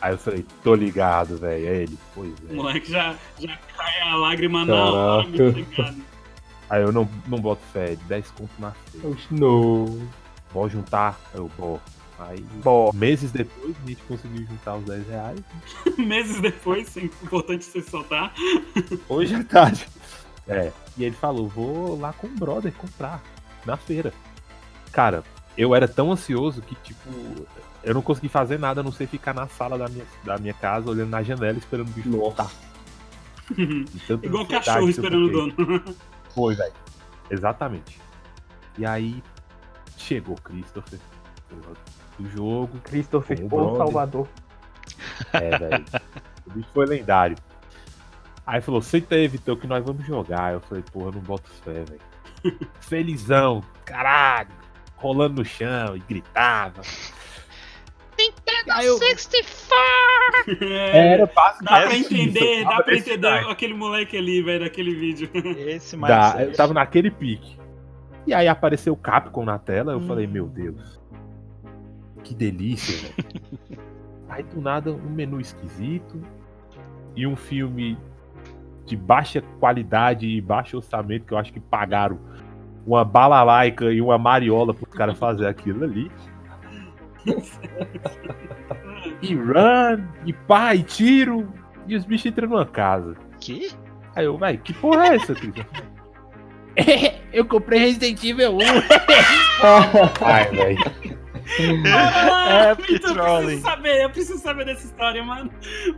Aí eu falei, tô ligado, velho. Aí ele, pois o é. moleque já, já cai a lágrima na Caraca. hora, tá ligado? Aí eu não, não boto fé, 10 conto na feira. Não. Vou juntar? Eu vou. Aí, Bom, meses depois, a gente conseguiu juntar os 10 reais. Meses depois, é importante você soltar. Hoje é tarde. É. E ele falou: vou lá com o brother comprar na feira. Cara, eu era tão ansioso que, tipo, eu não consegui fazer nada a não ser ficar na sala da minha, da minha casa, olhando na janela, esperando o bicho voltar. Igual cachorro esperando o dono. Foi, velho. Exatamente. E aí, chegou Christopher do jogo. Christopher, Com o o. Salvador. É, velho. o bicho foi lendário. Aí falou, senta aí, Vitão, que nós vamos jogar. Eu falei, porra, não boto fé, velho. Felizão, caralho. Rolando no chão e gritava. Aí eu- É, Era Dá pra entender, isso, dá pra entender aquele moleque ali, velho, daquele vídeo. Esse Dá, mais. eu tava naquele pique. E aí apareceu o Capcom na tela, eu Hum. falei, meu Deus. Que delícia, velho. aí do nada um menu esquisito e um filme de baixa qualidade e baixo orçamento, que eu acho que pagaram uma balalaica e uma mariola pro cara fazer aquilo ali. E run, e pá, e tiro, e os bichos entram numa casa. Que? Aí eu, vai, que porra é essa, Cris? eu comprei Resident Evil 1. Ai, velho. Ah, É, então eu preciso saber, eu preciso saber dessa história, mano.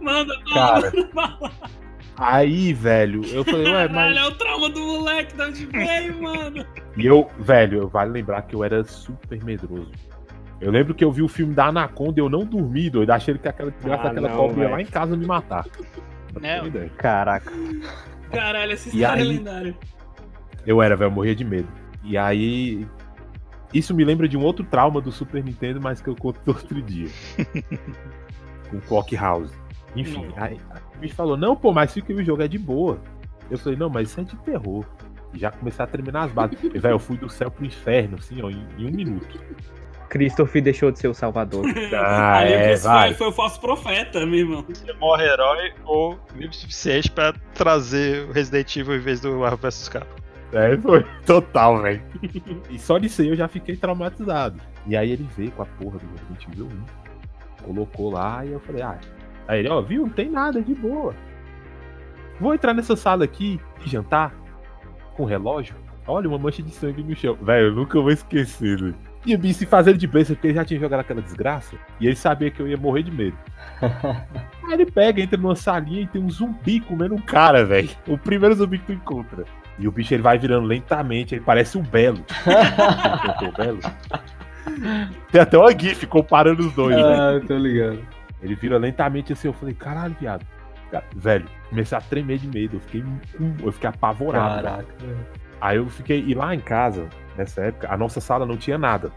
Manda, Cara, manda. Aí, velho, eu falei, ué, Caralho, mas. é o trauma do moleque, de onde veio, mano? E eu, velho, vale lembrar que eu era super medroso. Eu lembro que eu vi o filme da Anaconda e eu não dormi, doido, achando que aquela desgraça Ah, daquela cobra ia lá em casa me matar. Não. Caraca. Caralho, essa história é aí? lendária. Eu era, velho, eu morria de medo. E aí. Isso me lembra de um outro trauma do Super Nintendo, mas que eu conto outro dia. Com o Clock House. Enfim, aí, aí o bicho falou: Não, pô, mas fica aí, o jogo é de boa. Eu falei: Não, mas isso é de terror. E já comecei a terminar as bases. E, velho, eu fui do céu pro inferno, assim, ó, em, em um minuto. Christopher deixou de ser o salvador. Ah, Ali é, vai. foi, foi o falso profeta, meu irmão. Você morre herói ou vive o suficiente pra trazer o Resident Evil em vez do Marvel vs Capcom. É, foi total, velho. E só disso aí eu já fiquei traumatizado. E aí ele veio com a porra do Resident Evil 1, colocou lá e eu falei, ah. Aí ele, ó, viu? Não tem nada, de boa. Vou entrar nessa sala aqui e jantar com relógio. Olha, uma mancha de sangue no chão. Velho, eu nunca vou esquecer, velho. E o bicho se fazendo de besta porque ele já tinha jogado aquela desgraça. E ele sabia que eu ia morrer de medo. Aí ele pega, entra numa salinha e tem um zumbi comendo um cara, velho. O primeiro zumbi que tu encontra. E o bicho ele vai virando lentamente, ele parece um belo. O belo? Tem até uma GIF comparando os dois, né? ah, tô ligado. Ele vira lentamente assim, eu falei, caralho, viado. Cara, velho, comecei a tremer de medo, eu fiquei, eu fiquei apavorado. Caraca. Aí eu fiquei, e lá em casa, nessa época, a nossa sala não tinha nada.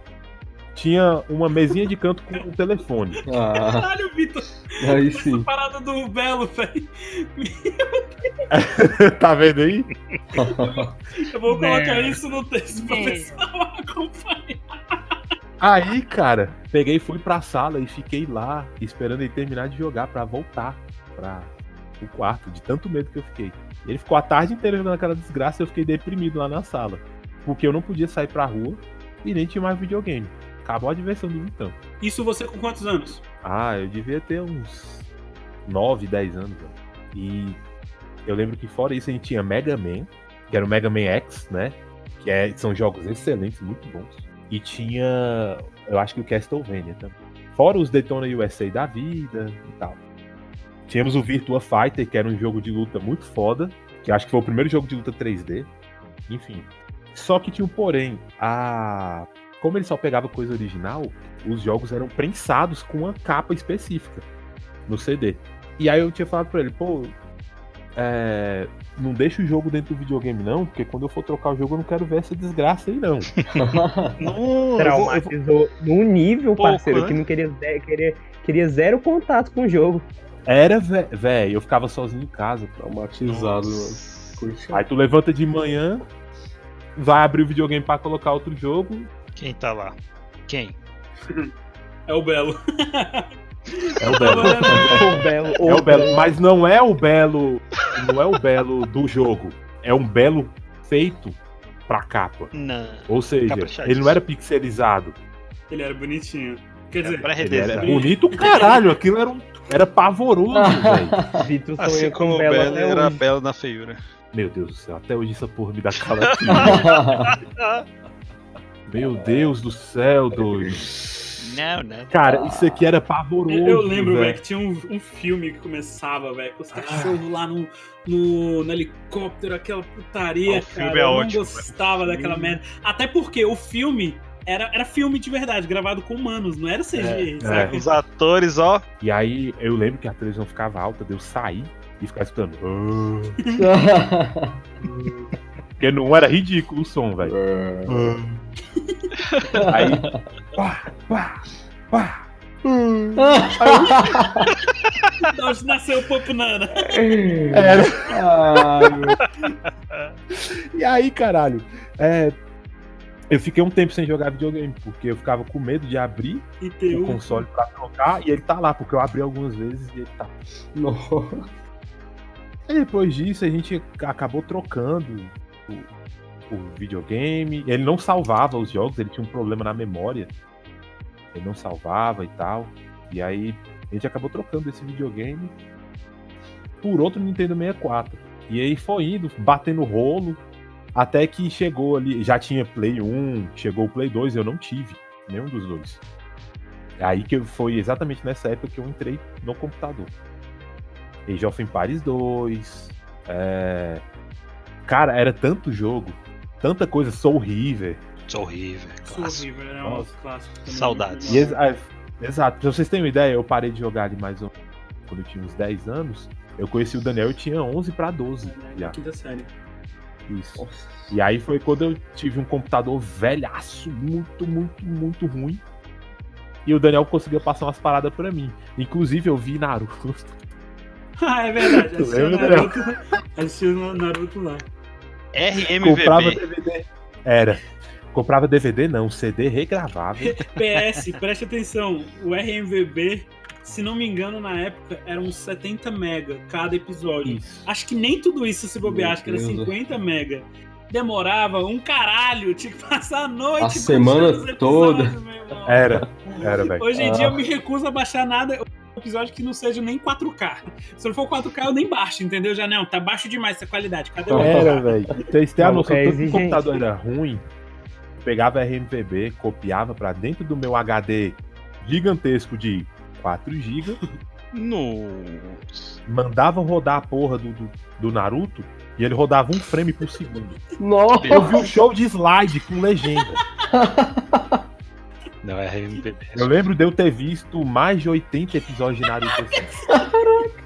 Tinha uma mesinha de canto com um telefone. Ah, Caralho, Vitor, aí essa sim. parada do Belo, velho. tá vendo aí? Eu vou colocar isso no texto pra pessoal acompanhar. Aí, cara, peguei e fui pra sala e fiquei lá, esperando ele terminar de jogar pra voltar pra o quarto, de tanto medo que eu fiquei. Ele ficou a tarde inteira jogando aquela desgraça e eu fiquei deprimido lá na sala. Porque eu não podia sair pra rua e nem tinha mais videogame. Acabou a diversão do Vitão. Isso você com quantos anos? Ah, eu devia ter uns 9, 10 anos. velho. E eu lembro que fora isso a gente tinha Mega Man, que era o Mega Man X, né? Que é, são jogos excelentes, muito bons. E tinha, eu acho que o Castlevania também. Fora os Daytona USA da vida e tal. Tínhamos o Virtua Fighter, que era um jogo de luta muito foda, que acho que foi o primeiro jogo de luta 3D. Enfim. Só que tinha um porém, a como ele só pegava coisa original, os jogos eram prensados com uma capa específica no CD. E aí eu tinha falado pra ele, pô, é, não deixa o jogo dentro do videogame não, porque quando eu for trocar o jogo eu não quero ver essa desgraça aí não. Não, Traumatizou num nível, Pouco, parceiro, né? que não queria, queria, queria zero contato com o jogo. Era, velho, eu ficava sozinho em casa. Traumatizado. Aí tu levanta de manhã, vai abrir o videogame pra colocar outro jogo. Quem tá lá? Quem? É o Belo. É o Belo. O Belo, É o Belo, mas não é o Belo, não é o Belo do jogo. É um Belo feito pra capa. Não. Ou seja, ele não era pixelizado. Ele era bonitinho. Quer dizer, pra Ele era bonito, caralho. Aquilo era, um, era pavoroso, velho. Vitor Assim como com o Belo Belo era hoje. belo na feiura. Meu Deus do céu, até hoje essa porra me dá calafrio. Meu Deus do céu, doido. Não, não. Cara, isso aqui era pavoroso. eu lembro, velho, que tinha um, um filme que começava, velho, com os cachorros lá no, no, no helicóptero, aquela putaria, Ah, o filme cara. é eu não ótimo, gostava velho. daquela merda. Até porque o filme era, era filme de verdade, gravado com humanos, não era CG, É, sabe? Os atores, ó. E aí eu lembro que a televisão ficava alta, de eu sair e ficar escutando. "Ah", Porque não era ridículo o som, velho. Aí. Pá, pá, pá. De onde nasceu o Pop Nana? Ai, meu E aí, caralho, é, eu fiquei um tempo sem jogar videogame, porque eu ficava com medo de abrir E o um console pra trocar e ele tá lá, porque eu abri algumas vezes e ele tá. Nossa. E depois disso a gente acabou trocando o, o videogame. Ele não salvava os jogos, ele tinha um problema na memória. Ele não salvava e tal. E aí a gente acabou trocando esse videogame por outro Nintendo 64. E aí foi indo, batendo rolo, até que chegou ali. Já tinha Play 1, chegou o Play 2, eu não tive nenhum dos dois. É aí que foi exatamente nessa época que eu entrei no computador. Age of Empires 2. É... Cara, era tanto jogo, tanta coisa, Soul River. Soul River. Soul clássico. River era um Nossa. clássico. também. Saudades. Ex- exato, pra vocês terem uma ideia, eu parei de jogar ali mais ou menos quando eu tinha uns 10 anos. Eu conheci o Daniel, eu tinha 11 pra 12 É, já. Quinta série. Isso. E aí foi quando eu tive um computador velhaço, muito, muito, muito ruim. E o Daniel conseguiu passar umas paradas pra mim. Inclusive eu vi Naruto. Ah, é verdade. Assistiu Naruto, assistiu Naruto lá. Comprava RMVB. DVD. Era. Comprava DVD não, CD regravável. PS, preste atenção. O RMVB, se não me engano, na época, era uns 70 mega cada episódio. Isso. Acho que nem tudo isso se bobear, Meu acho que era Deus. 50 mega. Demorava um caralho, tinha que passar a noite. A semana toda. episódios, meu irmão. Era, era, velho. Hoje em dia Ah. eu me recuso a baixar nada. Episódio que não seja nem 4K. Se não for 4K, eu nem baixo, entendeu? Já não, tá baixo demais essa qualidade. Cadê o Era, velho. Vocês têm a Não, noção, é que o computador era ruim. Pegava RMVB, copiava pra dentro do meu HD gigantesco de 4 GB, Nossa. mandava rodar a porra do, do, do Naruto e ele rodava um frame por segundo. Nossa! Eu vi um show de slide com legenda. Não, é RMVB. Eu lembro de eu ter visto mais de 80 episódios de Naruto.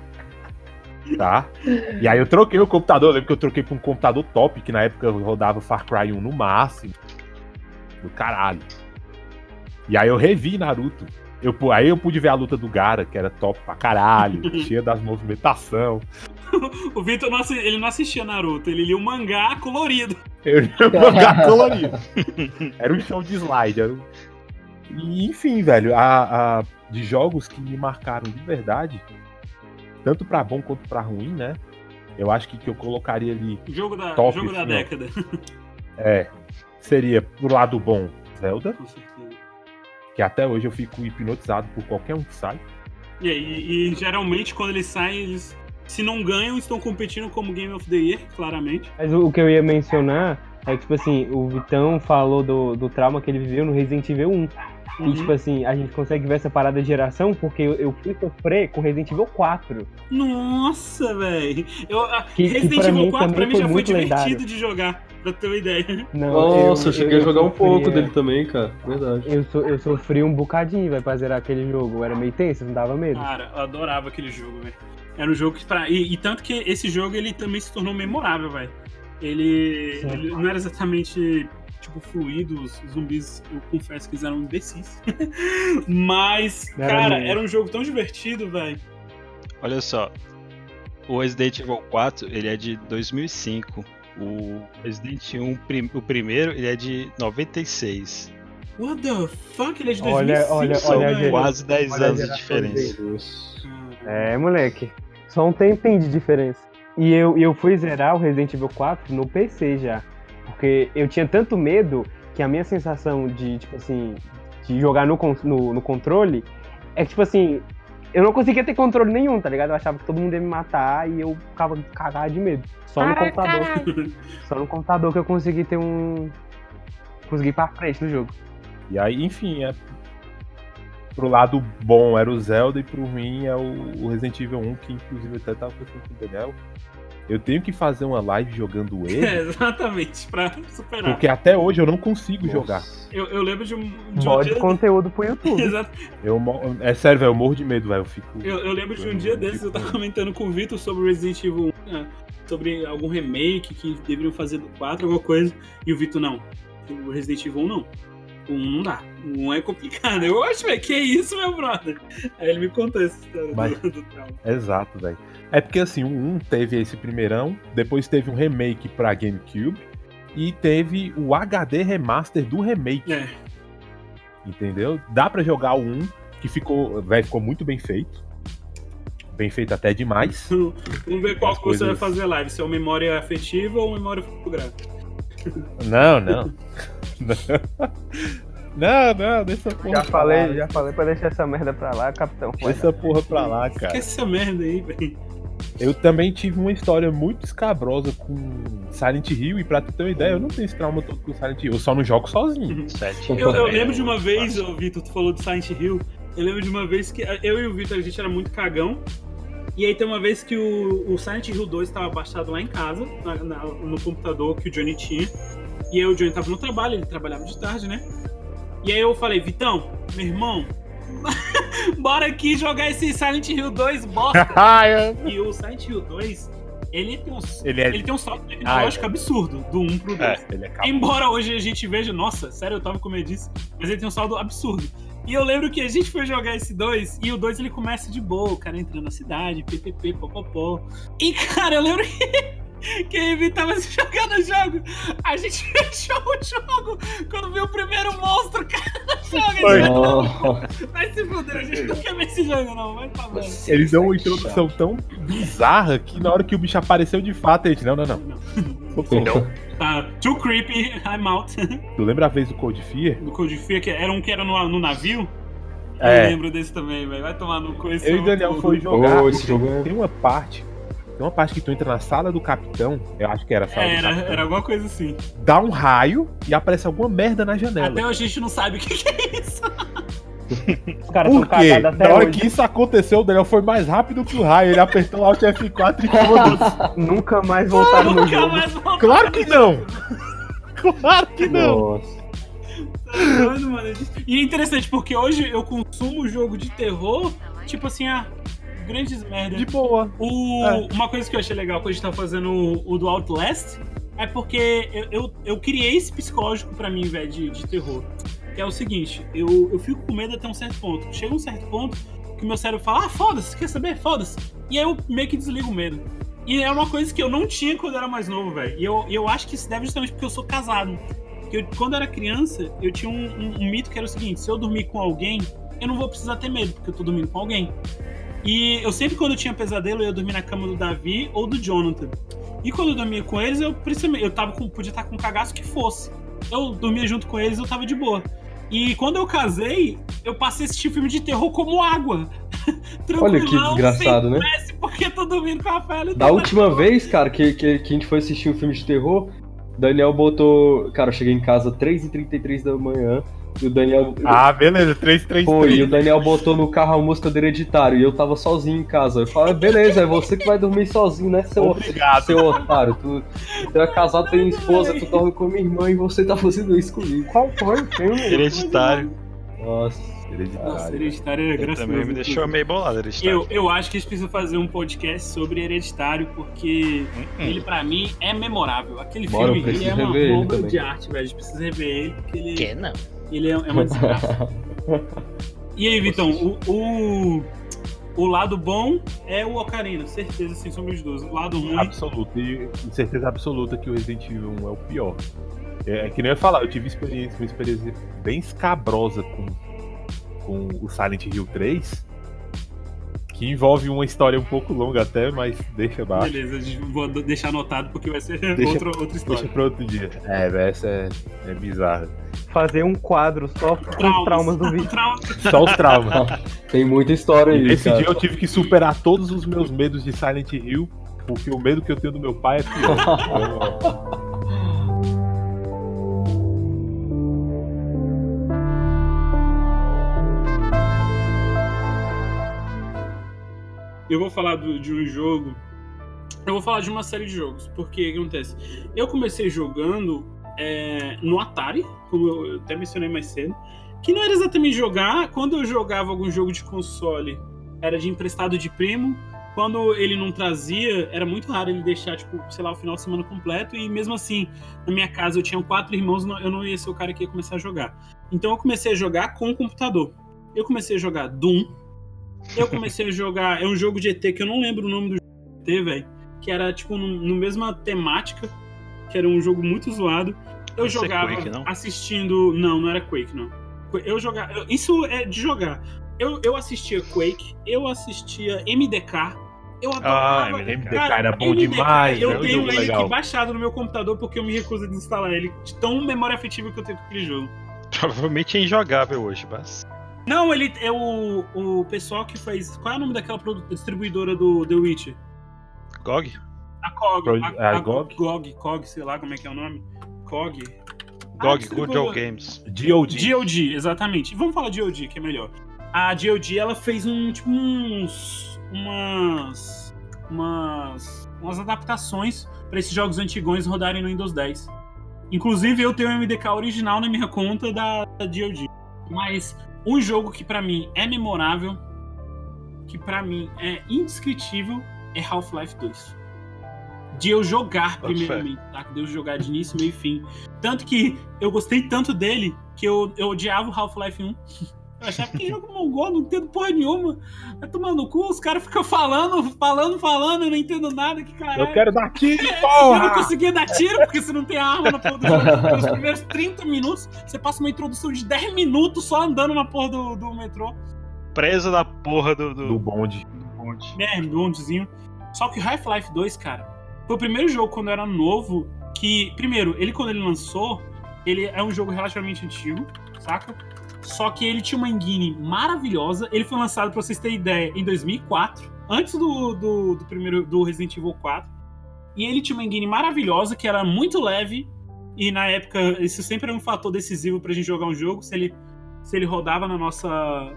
Tá? E aí eu troquei o computador, eu lembro que eu troquei pra um computador top, que na época eu rodava Far Cry 1 no máximo. Do caralho. E aí eu revi Naruto. Eu, aí eu pude ver a luta do Gara, que era top pra caralho, cheia das movimentação. O Vitor não, assi- ele não assistia Naruto, ele lia o mangá colorido. Eu li o mangá colorido. Era um show de slide. Era um... E, enfim, velho, a, a- de jogos que me marcaram de verdade, tanto pra bom quanto pra ruim, né? Eu acho que, que eu colocaria ali, Jogo da, Top, jogo da década. é, seria pro lado bom Zelda, Com certeza. que até hoje eu fico hipnotizado por qualquer um que sai. E, e- e geralmente quando eles saem, eles, se não ganham, estão competindo como Game of the Year, claramente. Mas o, o que eu ia mencionar é que, tipo assim, o Vitão falou do, do trauma que ele viveu no Resident Evil 1. Uhum. E, tipo assim, a gente consegue ver essa parada de geração porque eu, eu fui sofrer com Resident Evil 4. Nossa, velho. Que Resident pra Evil mim 4 pra mim foi já foi muito divertido lendário. de jogar, pra ter uma ideia. Não, Nossa, eu, cheguei a jogar um pouco dele também, cara. Verdade. Eu, so- eu sofri um bocadinho, vai pra zerar aquele jogo. Eu era meio tenso, não dava medo. Cara, eu adorava aquele jogo, velho. Era um jogo que pra... e, e tanto que esse jogo ele também se tornou memorável, velho. Ele, ele não era exatamente tipo fluido, os zumbis, eu confesso que eles eram imbecis. Mas, Era cara, mesmo. era um jogo tão divertido, velho. Olha só. O Resident Evil 4, ele é de 2005. O Resident Evil, prim- o primeiro, ele é de 96. What the fuck? Ele é de Olha, 2005, olha, São olha a velho. geração. quase 10 olha anos de diferença. É, moleque. Só um tempinho de diferença. E eu, eu fui zerar o Resident Evil 4 no PC já. Porque eu tinha tanto medo que a minha sensação de, tipo assim, de jogar no, no, no controle é que, tipo assim, eu não conseguia ter controle nenhum, tá ligado? Eu achava que todo mundo ia me matar e eu ficava cagado de medo. Só no computador. Só no computador que eu consegui ter um. Consegui ir pra frente no jogo. E aí, enfim, é. Pro lado bom era o Zelda e pro ruim é o, o Resident Evil 1, que inclusive eu até tava pensando com o Daniel. Eu tenho que fazer uma live jogando É, ele, exatamente, pra superar. porque até hoje eu não consigo Nossa. jogar. Eu, eu lembro de um, de um Bode dia... conteúdo pro YouTube. Exato. Eu, é sério, velho, eu morro de medo, velho. Eu fico. Eu, eu lembro de um Eu dia desses, eu tava comentando com o Vitor sobre Resident Evil 1, né, sobre algum remake que deveriam fazer do 4, alguma coisa, e o Vitor, não, o Resident Evil 1 não. O 1 não dá. 1 é complicado. Eu acho, velho, que isso, meu brother? Aí ele me contou essa história Mas- do, do trauma. Exato, velho. É porque assim, o 1 teve esse primeirão, depois teve um remake pra GameCube e teve o HD remaster do remake, É, entendeu? Dá pra jogar o 1, que ficou, velho, ficou muito bem feito. Bem feito até demais. vamos ver qual As que você vai coisas- fazer live, se é o memória afetiva ou memória fotográfica. Não, não. Não, não, deixa essa porra Já pra falei, lá. já falei pra deixar essa merda pra lá, capitão. Deixa essa porra pra lá, Que cara. essa merda aí, velho? Eu também tive uma história muito escabrosa com Silent Hill, e pra tu ter uma ideia, eu não tenho esse trauma todo com Silent Hill, eu só não jogo sozinho. Sete. Eu, eu lembro de um uma vez, ô Vitor, tu falou do Silent Hill. Eu lembro de uma vez que eu e o Vitor, a gente era muito cagão. E aí tem uma vez que o, o Silent Hill 2 estava baixado lá em casa, na- na- no computador que o Johnny tinha. E aí o Johnny tava no trabalho, ele trabalhava de tarde, né? E aí eu falei, Vitão, meu irmão, bora aqui jogar esse Silent Hill 2 bosta. E o Silent Hill 2, ele tem um, Ele é- ele tem um salto tecnológico Ah, absurdo, do 1 pro 2. É, é. Embora hoje a gente veja, nossa, sério, eu tava com medo disso, mas ele tem um saldo absurdo. E eu lembro que a gente foi jogar esse 2, e o 2 ele começa de boa, o cara entrando na cidade, ppp, popopó. E cara, eu lembro que, que a Evi tava jogando o jogo, a gente fechou o jogo quando viu o primeiro monstro, cara, joga Foi. Não. Vai se fuder, a gente não quer ver esse jogo não, vai pra mano. Eles dão uma introdução tão bizarra que na hora que o bicho apareceu de fato, a gente, não, não, não. Não. Tá, too creepy, I'm out. Tu lembra a vez do Code Fear? Do Code Fear, que era um que era no, no navio. É. Eu lembro desse também, velho. Vai tomar no cu esse Eu e o. Daniel foi jogar. Oh, esse jogo é. Tem uma parte. Tem uma parte que tu entra na sala do capitão. Eu acho que era a sala É, do era, capitão. era alguma coisa assim. Dá um raio e aparece alguma merda na janela. Até hoje a gente não sabe o que, que é isso. Os caras são Por quê? cagados até Na hora hoje. que isso aconteceu, o Daniel foi mais rápido que o raio. Ele apertou o Alt F4 e foda-se. Nunca mais voltaram no Nunca jogo. mais. Claro que não! Claro que não! Nossa. Tá. E é interessante, porque hoje eu consumo jogo de terror, tipo assim, ah, grandes merdas. De boa. O- É. Uma coisa que eu achei legal quando a gente tá fazendo o, o do Outlast é porque eu, eu, eu criei esse psicológico pra mim, velho, de, de terror. Que é o seguinte, eu, eu fico com medo até um certo ponto. Chega um certo ponto que meu cérebro fala, ah, foda-se, quer saber? Foda-se. E aí eu meio que desligo o medo. E é uma coisa que eu não tinha quando eu era mais novo, velho. E eu, eu acho que isso deve justamente porque eu sou casado. Eu- quando eu era criança, eu tinha um, um- um mito que era o seguinte: se eu dormir com alguém, eu não vou precisar ter medo, porque eu tô dormindo com alguém. E eu sempre, quando eu tinha pesadelo, eu ia dormir na cama do Davi ou do Jonathan. E quando eu dormia com eles, eu, eu tava com, podia estar com um cagaço que fosse. Eu dormia junto com eles, eu tava de boa. E quando eu casei, eu passei a assistir filme de terror como água. Olha que desgraçado, né? Porque tô dormindo com a Rafaela Da última vez, cara, que, que, que a gente foi assistir um filme de terror, Daniel botou. Cara, eu cheguei em casa 3h33 da manhã e o Daniel. Ah, beleza. 333. Foi, e o Daniel botou no carro a música do Hereditário e eu tava sozinho em casa. Eu falei, beleza, é você que vai dormir sozinho, né, seu, Obrigado. seu otário? Tu, tu é casado, tem esposa, tu dorme com minha irmã e você tá fazendo isso comigo. Qual foi o filme? Hereditário. Nossa. Nossa, hereditário é Eu gracioso. também me deixou meio bolado, Hereditário. Eu, eu acho que a gente precisa fazer um podcast sobre Hereditário, porque Hum, ele, pra mim, é memorável. Aquele Bora, filme é uma obra de arte, velho. A gente precisa rever ele, porque ele, Que não? Ele é, é uma desgraça. e aí, Vitão, o, o, o lado bom é o Ocarina, certeza, sem sombra de dúvida. O lado ruim. Absoluta. E certeza absoluta que o Resident Evil 1 é o pior. É, é que nem eu ia falar, eu tive experiência, uma experiência bem escabrosa com, com o Silent Hill 3. Que envolve uma história um pouco longa até, mas deixa baixo. Beleza, vou deixar anotado porque vai ser Deixa- outra, outra Deixa história. pra outro dia. É, essa é, é bizarra. Fazer um quadro só com os traumas do vídeo. Trauma- Só os traumas. Tem muita história aí. Esse cara. dia eu tive que superar todos os meus medos de Silent Hill, porque o medo que eu tenho do meu pai é pior. Eu vou falar do- de um jogo. Eu vou falar de uma série de jogos. Porque o que acontece? Eu comecei jogando é, no Atari, como eu até mencionei mais cedo. Que não era exatamente jogar. Quando eu jogava algum jogo de console, era de emprestado de primo. Quando ele não trazia, era muito raro ele deixar, tipo, sei lá, o final de semana completo. E mesmo assim, na minha casa eu tinha quatro irmãos, eu não ia ser o cara que ia começar a jogar. Então eu comecei a jogar com o computador. Eu comecei a jogar Doom. Eu comecei a jogar. É um jogo de ET que eu não lembro o nome do ET, velho. Que era, tipo, no, no mesma temática. Que era um jogo muito zoado. Eu Esse é jogava Quake, não? assistindo. Não, não era Quake, não. Eu jogava. Isso é de jogar. Eu, eu assistia Quake, eu assistia MDK. Eu Ah, adorava. MDK MDK era bom MDK, demais, Eu é um tenho jogo ele legal. aqui baixado no meu computador porque eu me recuso a desinstalar ele. De tão memória afetiva que eu tenho com aquele jogo. Provavelmente é injogável hoje, mas. Não, ele é o, o pessoal que faz. Qual é o nome daquela distribuidora do The Witcher? GOG? A COG. Pro- a, a a GOG? GOG, COG, sei lá como é que é o nome. COG. Ah, GOG, Good distribuidora. Old Games. GOG. GOG, exatamente. Vamos falar de GOG, que é melhor. A GOG, ela fez um, tipo, uns, umas. umas. umas adaptações para esses jogos antigões rodarem no Windows 10. Inclusive, eu tenho o MDK original na minha conta da, da DoD. Mas um jogo que para mim é memorável, que para mim é indescritível, é Half-Life 2. De eu jogar primeiramente, tá? De eu jogar de início, meio e fim. Tanto que eu gostei tanto dele que eu, eu odiava o Half-Life 1. Eu achava que jogo mongol, não entendo porra nenhuma. Vai tomar no cu, os caras ficam falando, falando, falando, eu não entendo nada. Que caralho. Eu quero dar tiro, Eu não porra! conseguia dar tiro porque você não tem arma na porra do jogo. Nos primeiros 30 minutos, você passa uma introdução de 10 minutos só andando na porra do, do metrô. Preso na porra do, do, Do bonde. do bonde. né, bondezinho. Só que o Half-Life 2, cara, foi o primeiro jogo quando eu era novo que, primeiro, ele quando ele lançou, ele é um jogo relativamente antigo, saca? Só que ele tinha uma engine maravilhosa. Ele foi lançado, pra vocês terem ideia, em 2004, antes do, do, do primeiro do Resident Evil 4. E ele tinha uma engine maravilhosa que era muito leve. E na época, isso sempre era um fator decisivo pra gente jogar um jogo, se ele se ele rodava na nossa,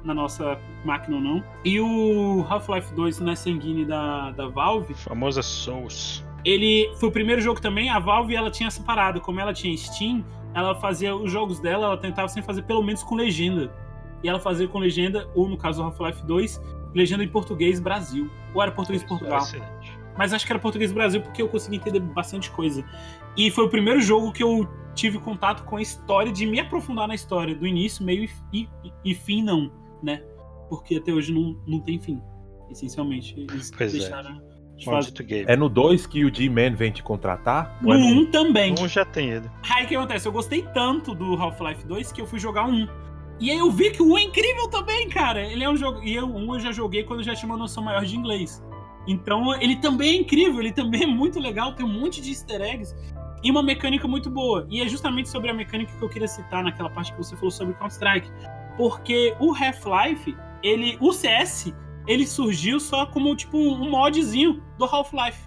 na nossa máquina ou não. E o Half-Life 2 nessa engine da, da Valve, Famosa Souls. Ele foi o primeiro jogo também. A Valve ela tinha essa parada, como ela tinha Steam, ela fazia os jogos dela, ela tentava sempre fazer pelo menos com legenda. E ela fazia com legenda, ou no caso do Half-Life 2, legenda em português Brasil. Ou era português Portugal. Excelente. Mas acho que era português Brasil porque eu consegui entender bastante coisa. E foi o primeiro jogo que eu tive contato com a história, de me aprofundar na história, do início, meio e, e- e fim não, né? Porque até hoje não, não tem fim, essencialmente. Eles Pois é. deixaram de Maldito game. É no 2 que o G-Man vem te contratar? No é no 1 também. Um já tem ele. Aí o que acontece? Eu gostei tanto do Half-Life 2 que eu fui jogar um. E aí eu vi que o 1 é incrível também, cara. Ele é um jogo. E o 1 eu já joguei quando eu já tinha uma noção maior de inglês. Então ele também é incrível, ele também é muito legal, tem um monte de easter eggs e uma mecânica muito boa. E é justamente sobre a mecânica que eu queria citar naquela parte que você falou sobre Counter-Strike. Porque o Half-Life, ele. O CS, ele surgiu só como tipo um modzinho do Half-Life.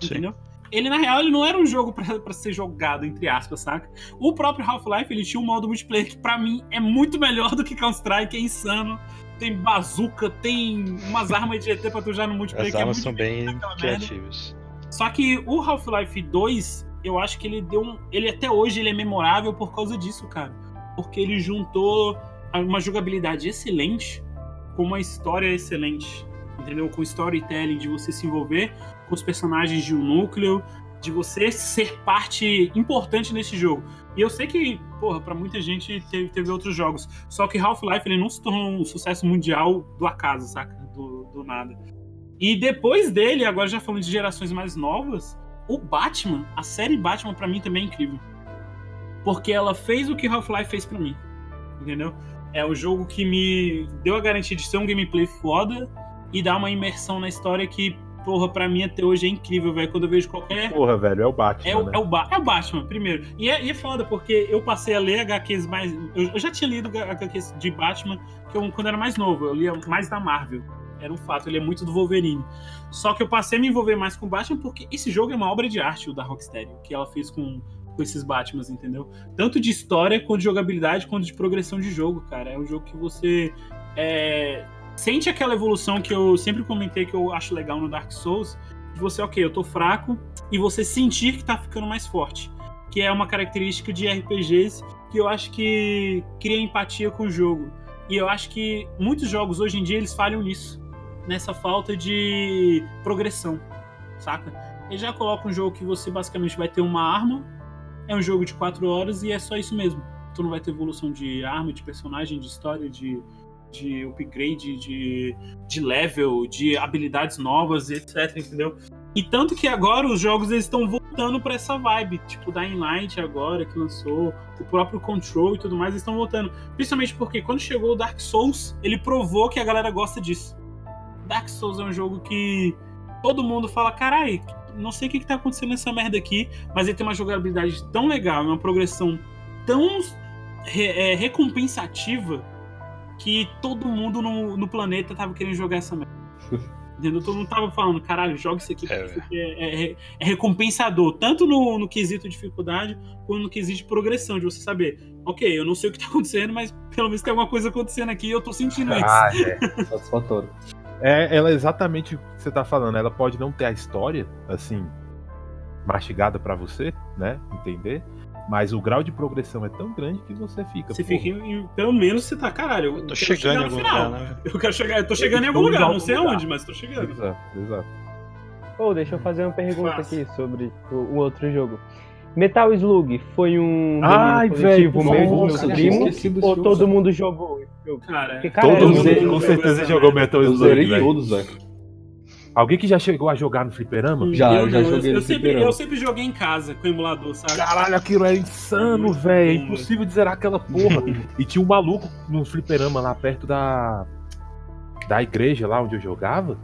Sim. Entendeu? Ele, na real, ele não era um jogo pra, pra ser jogado, entre aspas, saca? O próprio Half-Life, ele tinha um modo multiplayer que, pra mim, é muito melhor do que Counter-Strike, é insano. Tem bazuca, tem umas armas de GT pra tu usar no multiplayer, As que é armas muito são bem criativas. Só que o Half-Life 2, eu acho que ele deu um. Ele até hoje ele é memorável por causa disso, cara. Porque ele juntou uma jogabilidade excelente com uma história excelente. Entendeu? Com storytelling, de você se envolver com os personagens de um núcleo, de você ser parte importante nesse jogo. E eu sei que, porra, pra muita gente teve, teve outros jogos. Só que Half-Life ele não se tornou um sucesso mundial do acaso, saca? Do, do nada. E depois dele, agora já falando de gerações mais novas, o Batman, a série Batman pra mim também é incrível. Porque ela fez o que Half-Life fez pra mim. Entendeu? É o jogo que me deu a garantia de ser um gameplay foda e dar uma imersão na história que, porra, pra mim até hoje é incrível, velho. Quando eu vejo qualquer Porra, velho, é o Batman. é o, né? é, o Ba- é o Batman, primeiro. E é, e é foda, porque eu passei a ler HQs mais. Eu, eu já tinha lido HQs de Batman que eu, quando era mais novo. Eu lia mais da Marvel. Era um fato, ele é muito do Wolverine. Só que eu passei a me envolver mais com o Batman porque esse jogo é uma obra de arte, o da Rocksteady, que ela fez com, com esses Batmans, entendeu? Tanto de história, quanto de jogabilidade, quanto de progressão de jogo, cara. É um jogo que você. é, sente aquela evolução que eu sempre comentei que eu acho legal no Dark Souls. De você, ok, eu tô fraco, e você sentir que tá ficando mais forte. Que é uma característica de RPGs que eu acho que cria empatia com o jogo. E eu acho que muitos jogos hoje em dia eles falham nisso. Nessa falta de progressão, saca? Ele já coloca um jogo que você basicamente vai ter uma arma, é um jogo de 4 horas e é só isso mesmo. Tu não vai ter evolução de arma, de personagem, de história, de, de upgrade, de, de level, de habilidades novas, etc, entendeu? E tanto que agora os jogos eles estão voltando pra essa vibe, tipo Dying Light agora que lançou, o próprio Control e tudo mais, eles estão voltando. Principalmente porque quando chegou o Dark Souls, ele provou que a galera gosta disso. Dark Souls é um jogo que todo mundo fala, carai, não sei o que, que tá acontecendo nessa merda aqui, mas ele tem uma jogabilidade tão legal, uma progressão tão re- é, recompensativa que todo mundo no, no planeta tava querendo jogar essa merda. Entendeu? Todo mundo tava falando, caralho, joga isso aqui, porque É, isso aqui é, é- é recompensador, tanto no, no quesito dificuldade, quanto no quesito de progressão, de você saber, ok, eu não sei o que tá acontecendo, mas pelo menos tem alguma coisa acontecendo aqui e eu tô sentindo isso. Ah, é. Satisfatório. É, ela é exatamente o que você tá falando. Ela pode não ter a história, assim, mastigada pra você, né? Entender. Mas o grau de progressão é tão grande que você fica. Você fica em, pelo menos você tá, caralho. Eu Eu tô chegando em algum no final. lugar, né? Eu quero chegar, eu tô chegando em Eu algum em lugar, não algum sei lugar. aonde, mas tô chegando. Exato, exato. Pô, deixa eu fazer uma pergunta Faça. aqui sobre o, o outro jogo. Metal Slug foi um Ai, velho, meu e nossa, eu esquecido desse Ou todo mundo jogou esse jogo? Cara, Porque, cara, Todo eu mundo com certeza jogou Metal Eu Slug, zerei velho. todos, velho. Alguém que já chegou a jogar no fliperama? Já, eu eu já joguei eu, no sempre, fliperama. eu sempre joguei em casa com o emulador, sabe? Caralho, aquilo é insano, velho. É impossível de zerar aquela porra. e tinha um maluco no fliperama lá perto da. Da igreja lá onde eu jogava.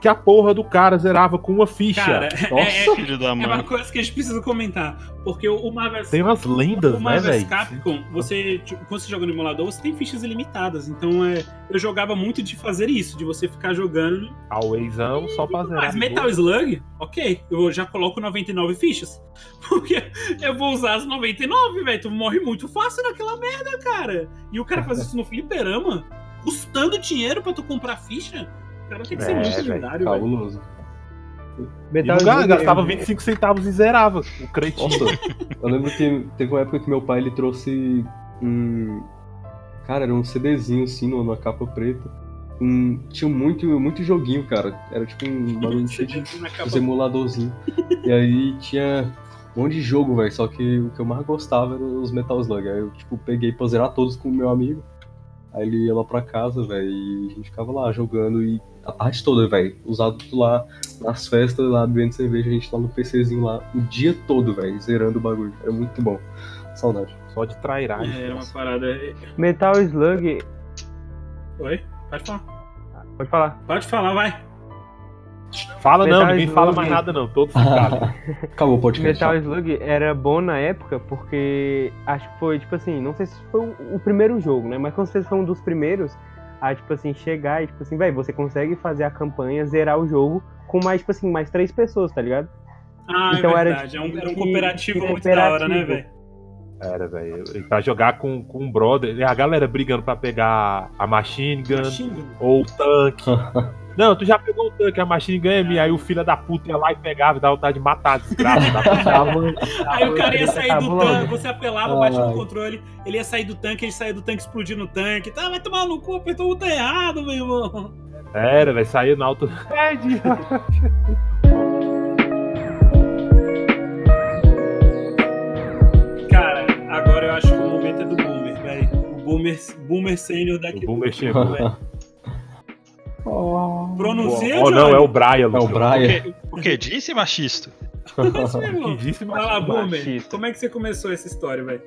Que a porra do cara zerava com uma ficha. Cara, Nossa. é, é, Filho da é uma mãe. coisa que a gente precisa comentar. Porque o Marvel Tem umas lendas, o né, Marvel velho? Capcom, você, tipo, quando você joga no emulador, você tem fichas ilimitadas. Então é, eu jogava muito de fazer isso, de você ficar jogando. Alwaysão só pra zerar. Mas Metal Slug, ok, eu já coloco 99 fichas. Porque eu vou usar as 99, velho. Tu morre muito fácil naquela merda, cara. E o cara faz isso no fliperama, custando dinheiro pra tu comprar ficha. O cara tem que ser É, muito lendário. E Metal gastava eu- 25 centavos e zerava. O cretinho. Nossa, eu lembro que teve uma época que meu pai ele trouxe um. Cara, era um CDzinho assim, numa capa preta. Um... Tinha muito, muito joguinho, cara. Era tipo um bagulho cheio de os emuladorzinhos. e aí tinha um monte de jogo, velho. Só que o que eu mais gostava eram os Metal Slug. Aí eu, tipo, peguei pra zerar todos com o meu amigo. Aí ele ia lá pra casa, velho, e a gente ficava lá jogando e a tarde toda, velho. Os adultos lá nas festas, lá bebendo cerveja, a gente lá no PCzinho lá o dia todo, velho, zerando o bagulho. Era muito bom. Saudade. Só de trairagem. É, era uma parada. Metal Slug. Oi? Pode falar. Pode falar. Pode falar, vai. Fala não, Metal ninguém fala Slug. mais nada não. Todos ficaram. Acabou o podcast. Metal Slug era bom na época porque acho que foi, tipo assim, não sei se foi o, primeiro jogo, né? Mas com certeza foi um dos primeiros a, tipo assim, chegar e, tipo assim, velho, você consegue fazer a campanha, zerar o jogo com mais, tipo assim, mais três pessoas, tá ligado? Ah, Então é era verdade. tipo é um, era um que- cooperativo que muito da hora, né, cooperativo. velho? Era, velho. Pra jogar com, com um brother. A galera brigando pra pegar a machine gun Xinga. ou o tanque. Não, tu já pegou o tanque, a machine gun é minha. Aí o filho da puta ia lá e pegava e dava vontade de matar a desgraça. da puta. Aí o cara ia sair do tanque, você apelava, batia no controle, ele ia sair do tanque, ele saía do tanque explodindo o tanque. Tá, vai tomar no cu, apertou o botão errado, meu irmão. Era, velho. Saía no alto. É, de- Cara, agora eu acho que o momento é do Boomer, velho. O Boomer, boomer Sênior O daqui. Boomer chegou. velho. Pronuncia, Oh, não, é o Brian, É o Brian. que, o que disse, machista? Que disse, Vai lá, Boomer. Como é que você começou essa história, velho?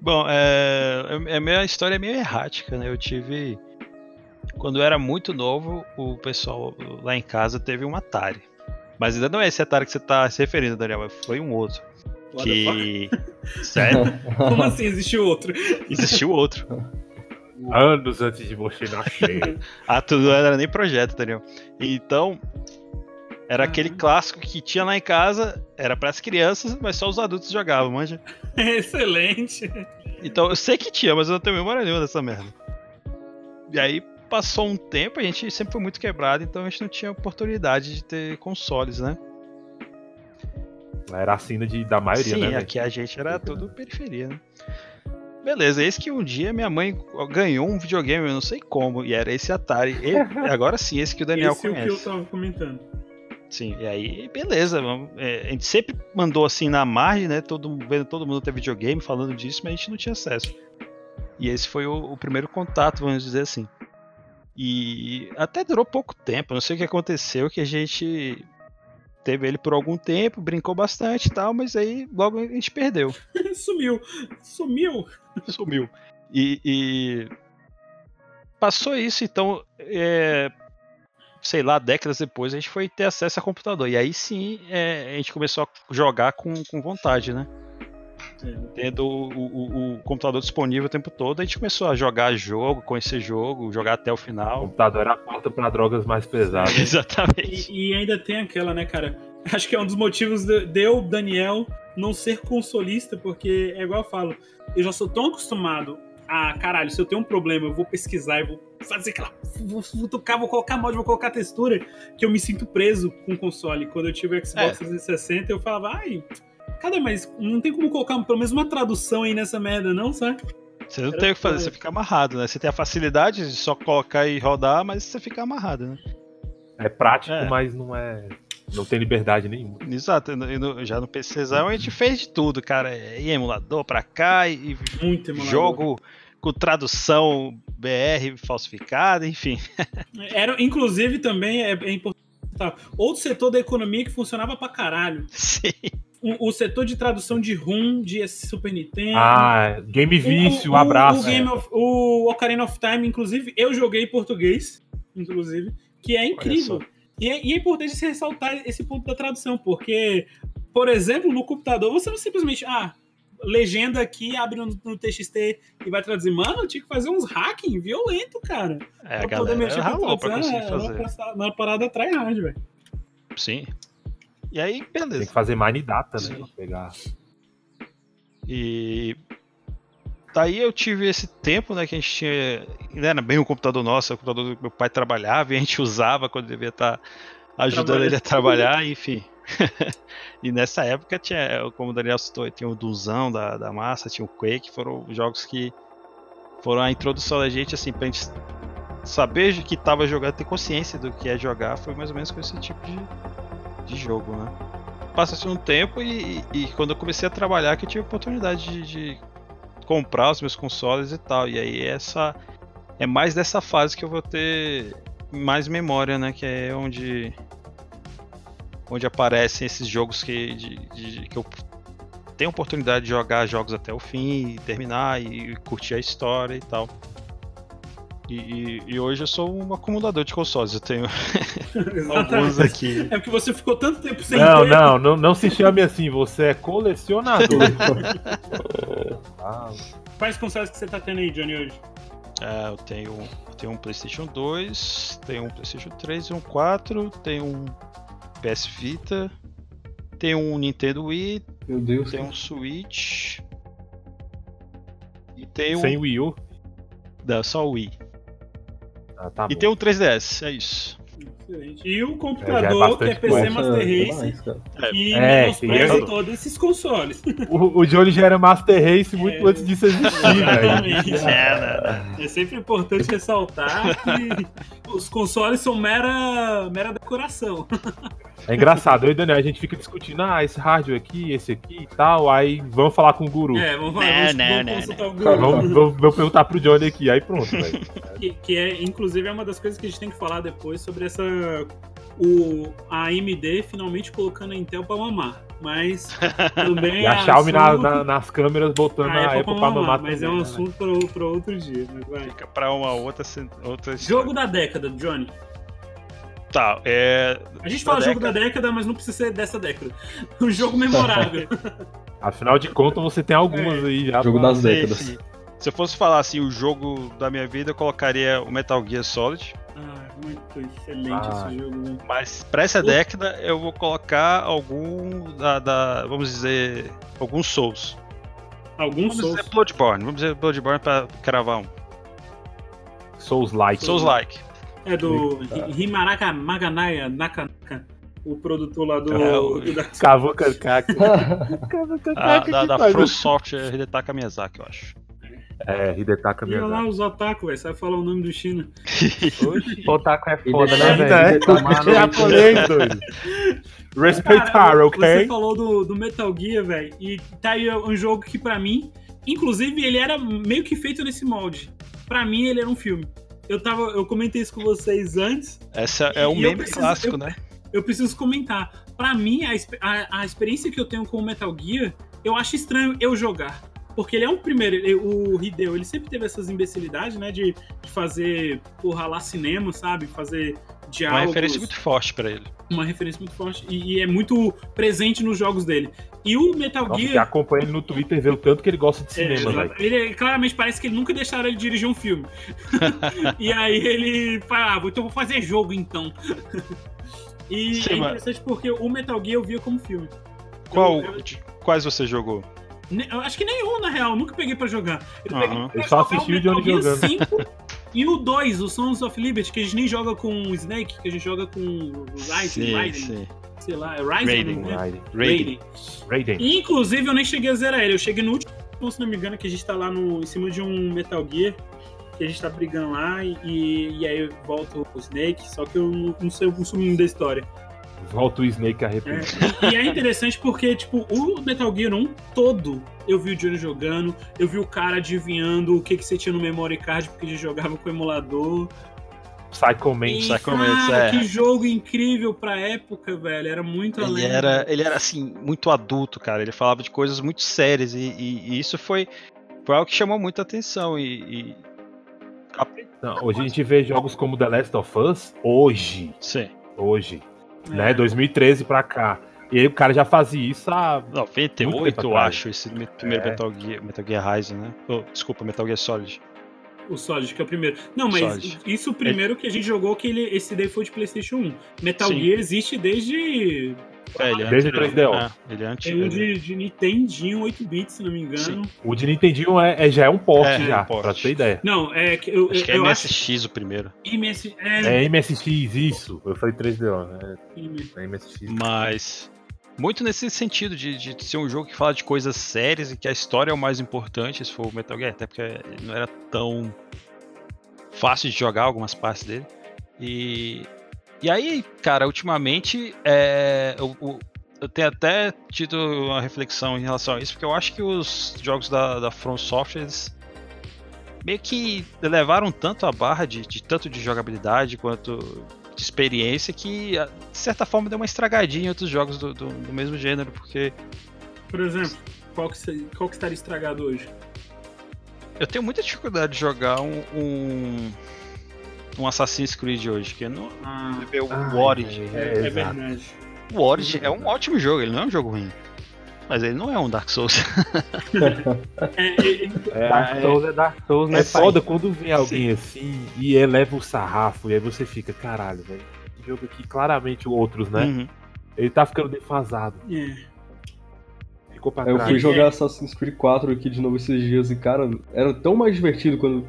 Bom, é, é- a minha história é meio errática, né? Eu tive. Quando eu era muito novo, o pessoal lá em casa teve um Atari. Mas ainda não é esse Atari que você tá se referindo, Daniel, mas foi um outro. What? Que. Sério? Como assim existe outro? Existiu outro. Anos antes de você nascer. Ah, tudo não era nem projeto, Daniel. Então. Era aquele Uhum. clássico que tinha lá em casa, era para as crianças, mas só os adultos jogavam, manja. Excelente. Então eu sei que tinha, mas eu não tenho memória nenhuma dessa merda. E aí passou um tempo, a gente sempre foi muito quebrado, então a gente não tinha oportunidade de ter consoles, né? Era a sina de, da maioria, Sim, né? velho? aqui a gente era tudo periferia, né? Beleza, eis que um dia minha mãe ganhou um videogame, eu não sei como, e era esse Atari. E agora sim, esse que o Daniel Esse é o que eu conhece. tava comentando. Sim, e aí, beleza. vamos- é, a gente sempre mandou assim na margem, né? Todo, vendo todo mundo ter videogame falando disso, mas a gente não tinha acesso. E esse foi o, o primeiro contato, vamos dizer assim. E até durou pouco tempo, não sei o que aconteceu, que a gente teve ele por algum tempo, brincou bastante e tal, mas aí logo a gente perdeu, Sumiu. Sumiu. sumiu. E, e passou isso, então, é, sei lá, décadas depois a gente foi ter acesso a computador. E aí sim é, a gente começou a jogar com, com vontade, né? Tendo o, o- o computador disponível o tempo todo, a gente começou a jogar jogo, conhecer jogo, jogar até o O final. computador era a porta pra drogas mais pesadas. Exatamente. E, e ainda tem aquela, né, cara? Acho que é um dos motivos de, de eu, Daniel, não ser consolista, porque é igual eu falo, eu já sou tão acostumado a, caralho, se eu tenho um problema, eu vou pesquisar, eu vou fazer aquela. Vou futucar, vou colocar mod, vou colocar textura, que eu me sinto preso com o console. Quando eu tive o Xbox É. 360, eu falava, ai, cadê mais? Não tem como colocar pelo menos uma tradução aí nessa merda, não, sabe? Você não Era tem o que fazer, você fica amarrado, né? Você tem a facilidade de só colocar e rodar, mas você fica amarrado, né? É prático, É. mas não é. Não tem liberdade nenhuma. Exato, e no- no- já no PCzão a gente fez de tudo, cara. E emulador pra cá, e Muito emulador. jogo com tradução BR falsificada, enfim. Era, inclusive, também é, é importante. citar, Outro setor da economia que funcionava pra caralho. Sim. O, o setor de tradução de ROM, de Super Nintendo. Ah, Game Vício, o, o- abraço. O, Game of- o Ocarina of Time, inclusive, eu joguei em português, inclusive, que é incrível. E é, e é importante se ressaltar esse ponto da tradução, porque, por exemplo, no computador, você não simplesmente, ah, legenda aqui, abre no, no TXT e vai traduzir. Mano, eu tinha que fazer uns hacking violento, cara. É, a pra poder galera mexer com a ralou pra tradução, é fazer. uma parada tryhard, velho. Sim. E aí, Tem beleza. que fazer mine data, né? Pra pegar. E daí eu tive esse tempo, né, que a gente tinha, não era bem o computador nosso, é o computador do meu pai trabalhava e a gente usava quando devia estar ajudando Trabalha. ele a trabalhar, enfim. e nessa época tinha, como o Daniel citou, tinha o Dunzão da, da massa, tinha o Quake, foram jogos que foram a introdução da gente, assim, pra gente saber que tava jogando, ter consciência do que é jogar, foi mais ou menos com esse tipo de, de jogo, né? Passa-se um tempo e, e quando eu comecei a trabalhar que eu tive a oportunidade de, de comprar os meus consoles e tal. E aí essa é mais dessa fase que eu vou ter mais memória, né? Que é onde onde aparecem esses jogos que, de, de- que eu tenho oportunidade de jogar jogos até o fim, e terminar e, curtir a história e tal. E, e- e hoje eu sou um acumulador de consoles, eu tenho alguns aqui. É porque você ficou tanto tempo sem Não, ter. não, não, não se chame assim, você é colecionador. ah, Quais consoles que você tá tendo aí, Johnny, hoje? É, eu tenho, eu tenho um PlayStation 2, tenho um PlayStation 3 e um 4, tenho um PS Vita, tenho um Nintendo Wii, Meu Deus. tenho um Switch e tenho sem. Wii U. Não, só o Wii. Ah, tá e bom. tenho um 3DS, é isso. Excelente. E o É, é computador, que é PC Nossa, Master Race, demais, cara. que É, menospreza tem- todos esses consoles. O, o Johnny já era Master Race muito É. antes disso existir, velho. Exatamente. É, É sempre importante ressaltar que os consoles são mera, mera decoração. É engraçado, eu e Daniel, a gente fica discutindo, ah, esse hardware aqui, esse aqui e tal, aí vamos falar com o guru. É, vamos, falar, Não, vamos, não, vamos não, consultar o Vamos, Google. vamos- vamos perguntar pro Johnny aqui, aí pronto, velho. Que, que é, inclusive, é uma das coisas que a gente tem que falar depois sobre essa. O, a AMD finalmente colocando a Intel pra mamar. Mas também E a é Xiaomi na- assunto- na- nas câmeras botando a a Apple Apple pra mamar, mamar mas é também, um né, assunto pra, pra outro dia. Mas vai. Fica pra uma outra, outra Jogo da década, Johnny. Tá, é. A gente Da fala jogo da década, mas não precisa ser dessa década. Um jogo memorável. Afinal de contas, você tem algumas É. aí já. Jogo pra- das décadas. sim. Se eu fosse falar assim, o jogo da minha vida, eu colocaria o Metal Gear Solid. ah, muito excelente Ah. esse jogo. né? Mas pra essa década eu vou colocar algum da, da- vamos dizer, alguns Souls. Alguns Vamos Souls. dizer Bloodborne, vamos dizer Bloodborne pra cravar um. Souls like. É do Himaraka Maganaya Nakanaka, o produtor lá do. É, o- do- da- Cavuca Kaka. A, da da From Software Hidetaka Miyazaki, eu acho. É, Hidetaka Olha lá Miyazaki. os otaku, velho. Sabe falar o nome do China. Otaku é foda, né, velho? velho? É japonês, doido. Respeitar, ok? Você falou do, do Metal Gear, velho. E tá aí um jogo que, pra mim, inclusive, ele era meio que feito nesse molde. Pra mim, ele era um filme. Eu, tava, eu comentei isso com vocês antes. Essa é eu meme preciso- clássico, eu- né? Eu preciso comentar. Pra mim, a, a- a experiência que eu tenho com o Metal Gear, eu acho estranho eu jogar. Porque ele é um primeiro. ele- o Hideo, ele sempre teve essas imbecilidades, né? De, de fazer, porra, lá cinema, sabe? Fazer Uma diálogos. referência muito forte pra ele. uma referência muito forte. E, e é muito presente nos jogos dele. E o Metal Nossa, Gear. acompanha ele no Twitter vê o tanto que ele gosta de É, cinema, velho. ele claramente parece que ele nunca deixaram ele dirigir um filme. e aí ele fala, ah, então vou fazer jogo então. e Sim, é mas- interessante porque o Metal Gear eu via como filme. Qual, Eu- eu- de- quais você jogou? Eu acho que nenhum, na real, nunca peguei pra jogar. Eu pra Eu só assisti o Johnny jogando. 5 E o 2, o Sons of Liberty, que a gente nem joga com o Snake, que a gente joga com o Ryzen, Sim, Raiden, sim. sei lá, é Ryzen, Raiden, né? Raiden. Raiden. Raiden. E, inclusive, eu nem cheguei a zerar ele. Eu cheguei no último, se não me engano, que a gente tá lá no, em cima de um Metal Gear. Que a gente tá brigando lá e, e aí volta o Snake. Só que eu não, não sei o sumindo da história. Volta o Snake É, arrependido. e, e é interessante porque, tipo, o Metal Gear 1 todo eu vi o Johnny jogando, eu vi o cara adivinhando o que, que você tinha no memory card porque ele jogava com o emulador. Psycho Man. E, Psycho cara, Mantis, é. que jogo incrível pra época, velho. Era muito Ele além. era, ele era assim, muito adulto, cara. Ele falava de coisas muito sérias e, e- e isso foi, foi algo que chamou muita atenção. E, e- Não, hoje a gente vê jogos como The Last of Us, hoje, Sim. hoje, É. né, 2013 pra cá. E aí o cara já fazia isso há... Muito 98, tempo eu acho, esse me- primeiro É. Metal Gear, Metal Gear Rising, né? Oh, desculpa, Metal Gear Solid. O Solid, que é o primeiro. Não, mas Solid. isso o primeiro que a gente jogou, que ele, esse daí foi de PlayStation 1. Metal Sim. Gear existe desde. É, ele é Desde anterior. 3DO. É, ele é antigo. um de, de Nintendinho 8-bits, se não me engano. O de Nintendinho é, é- já é um porte É, já, um porte. pra ter ideia. Não, é que eu, Acho que é eu acho. MSX o primeiro. MS, é, É MSX, isso. Eu falei 3DO, né? MS. É MSX. Mas. Muito nesse sentido de, de ser um jogo que fala de coisas sérias e que a história é o mais importante, se for o Metal Gear, até porque não era tão fácil de jogar algumas partes dele. E, e aí, cara, ultimamente é, eu, eu- eu tenho até tido uma reflexão em relação a isso, porque eu acho que os jogos da, da From Software eles meio que levaram tanto a barra de, de tanto de jogabilidade quanto de experiência que a- de certa forma deu uma estragadinha em outros jogos do, do- do mesmo gênero, porque Por exemplo, qual que, se- qual que estaria estragado hoje? eu tenho muita dificuldade de jogar um, um, um Assassin's Creed hoje, que não Ah, o Ai, Origin. é, é exato. verdade. O Origin é um ótimo jogo, ele não é um jogo ruim. Mas ele não é um Dark Souls. É, é, é, É, Dark é- Souls é Dark Souls, né, É pai? foda quando vem alguém assim e eleva o sarrafo, e aí você fica, caralho, velho. Esse jogo aqui, claramente outros, né? Uhum. Ele tá ficando defasado. é. Ficou pra Eu trás. fui jogar Assassin's Creed 4 aqui de novo esses dias e, cara, era tão mais divertido quando.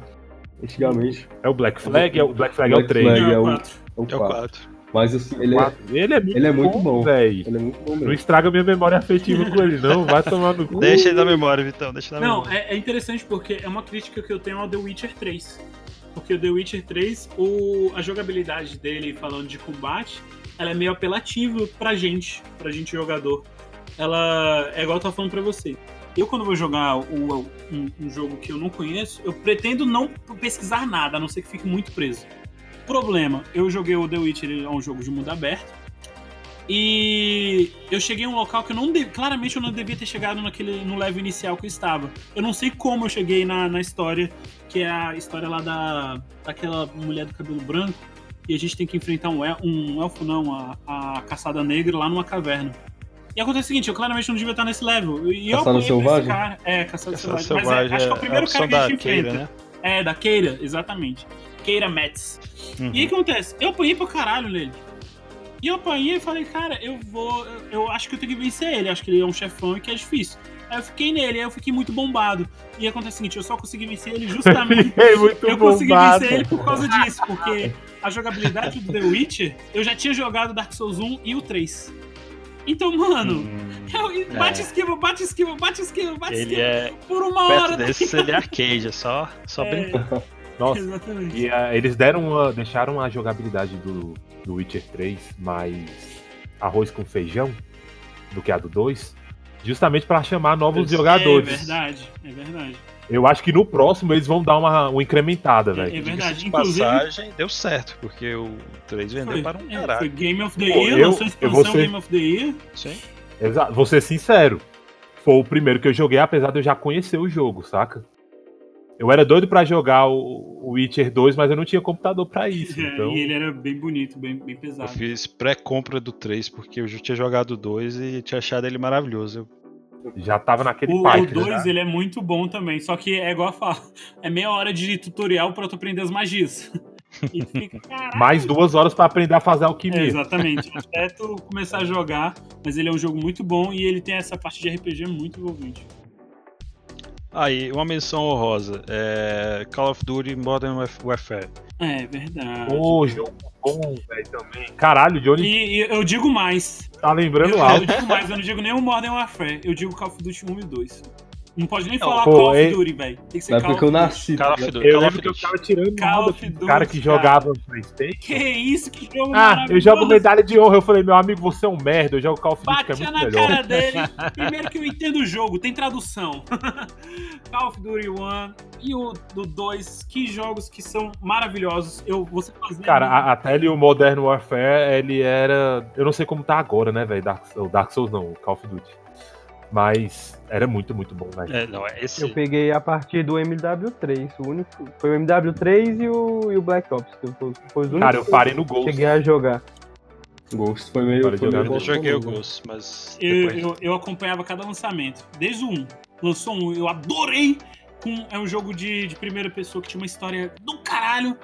Antigamente. É o Black Flag? É o Black Flag é o Black 3. Flag. Não, é o- quatro. É o É o 4. 4. Mas assim, ele é. Ele é muito, ele é muito bom. velho. ele é muito bom Não estraga minha memória afetiva com ele, não. Vai tomar no cu. Deixa ele na memória, Vitão, deixa na Não, memória. é, é interessante porque é uma crítica que eu tenho ao The Witcher 3. Porque o The Witcher 3, o, a jogabilidade dele, falando de combate, ela é meio apelativa pra gente, pra gente jogador. Ela é igual eu tava falando pra você. Eu, quando vou jogar o- um, um jogo que eu não conheço, eu pretendo não pesquisar nada, a não ser que fique muito preso. Problema, eu joguei o The Witcher, ele é um jogo de mundo aberto. E eu cheguei em um local que eu não de- claramente eu não devia ter chegado naquele no level inicial que eu estava. Eu não sei como eu cheguei na, na história, que é a história lá da daquela mulher do cabelo branco, e a gente tem que enfrentar um, el- um elfo, não, a, a caçada negra lá numa caverna. E acontece o seguinte, eu claramente não devia estar nesse level. E eu Caçada apanhei pra esse Selvagem? cara. É, caçada Caçada selvagem. Mas é, Selvagem acho que é o primeiro a cara que a da gente Keira, enfrenta. né? É, da Keira, exatamente. Keira Metz. Uhum. E aí o que acontece? Eu apanhei pra caralho nele. E eu apanhei e falei, cara, eu vou. Eu, eu acho que eu tenho que vencer ele. Acho que ele é um chefão e que é difícil. Aí eu fiquei nele, aí eu fiquei muito bombado. E acontece o seguinte, eu só consegui vencer ele justamente. Eu consegui bombado. vencer ele por causa disso, porque a jogabilidade do The Witcher, eu já tinha jogado Dark Souls 1 e o 3. Então, mano, Hum, eu, bate esquiva, bate esquiva, bate esquiva, bate ele esquiva. é. Por uma hora. Perto desse, ele é arcade, é só, só É, brincando. Nossa, Exatamente. e ah, eles deram uma, deixaram a jogabilidade do, do Witcher 3 mais arroz com feijão do que a do 2, justamente para chamar novos É jogadores. É verdade, é verdade. Eu acho que no próximo eles vão dar uma, uma incrementada, É, velho. é Diga-se verdade. de Inclusive, passagem, deu certo, porque o 3 vendeu foi, para um é, caralho. foi Game of the Pô, Year, eu- lançou eu expansão ser- Game of the Year. Sim. Exato. Vou ser sincero. Foi o primeiro que eu joguei, apesar de eu já conhecer o jogo, saca? Eu era doido pra jogar o o Witcher 2, mas eu não tinha computador pra isso. É, Então, E ele era bem bonito, bem, bem Eu pesado. fiz pré-compra do 3, porque eu já tinha jogado o 2 e tinha achado ele maravilhoso. Eu- já tava naquele O pipe. 2 já. ele é muito bom também, só que é igual a fala, é meia hora de tutorial pra tu aprender as magias. E fica. Mais duas horas pra aprender a fazer É, alquimia. exatamente, até tu começar a jogar, mas ele é um jogo muito bom e ele tem essa parte de RPG muito envolvente. Aí, uma menção honrosa. É Call of Duty Modern Warf- Warfare. É verdade. Ô, jogo bom, velho, também. Caralho, Johnny E, e eu digo mais. tá lembrando Eu, eu alto. digo mais, eu não digo nem o Modern Warfare, eu digo Call of Duty 1 e 2. Não pode nem Não, falar pô, Call of é- Duty, velho. Tem que ser Na Call of nasci. Call of? Duty. Eu lembro que eu tava tirando Call of Duty, cara que cara. jogava no Playstation. Que isso, que jogo Ah, eu jogo medalha de honra. Eu falei, meu amigo, você é um merda. Eu jogo Call of Duty, que é Batia muito na melhor. cara dele. Primeiro que eu entendo o jogo, tem tradução. Call of Duty 1 e o do 2, que jogos que são maravilhosos. Eu, você fazendo... Cara, a- até ele, o Modern Warfare, ele era. Eu não sei como tá agora, né, velho? Dark, o Dark Souls não, o Call of Duty. Mas era muito, muito bom, velho. É, não, é esse. Eu peguei a partir do MW3. O único. Foi o MW3 e o, e o Black Ops. Que foi, foi os únicos Cara, eu parei no Ghost. cheguei a jogar. Ghost foi meio. Foi eu meio Eu não bom joguei o né? Ghost, mas. Eu, depois- eu, eu acompanhava cada lançamento. Desde o 1. Lançou um, eu adorei. Com, é um jogo de, de primeira pessoa que tinha uma história do caralho.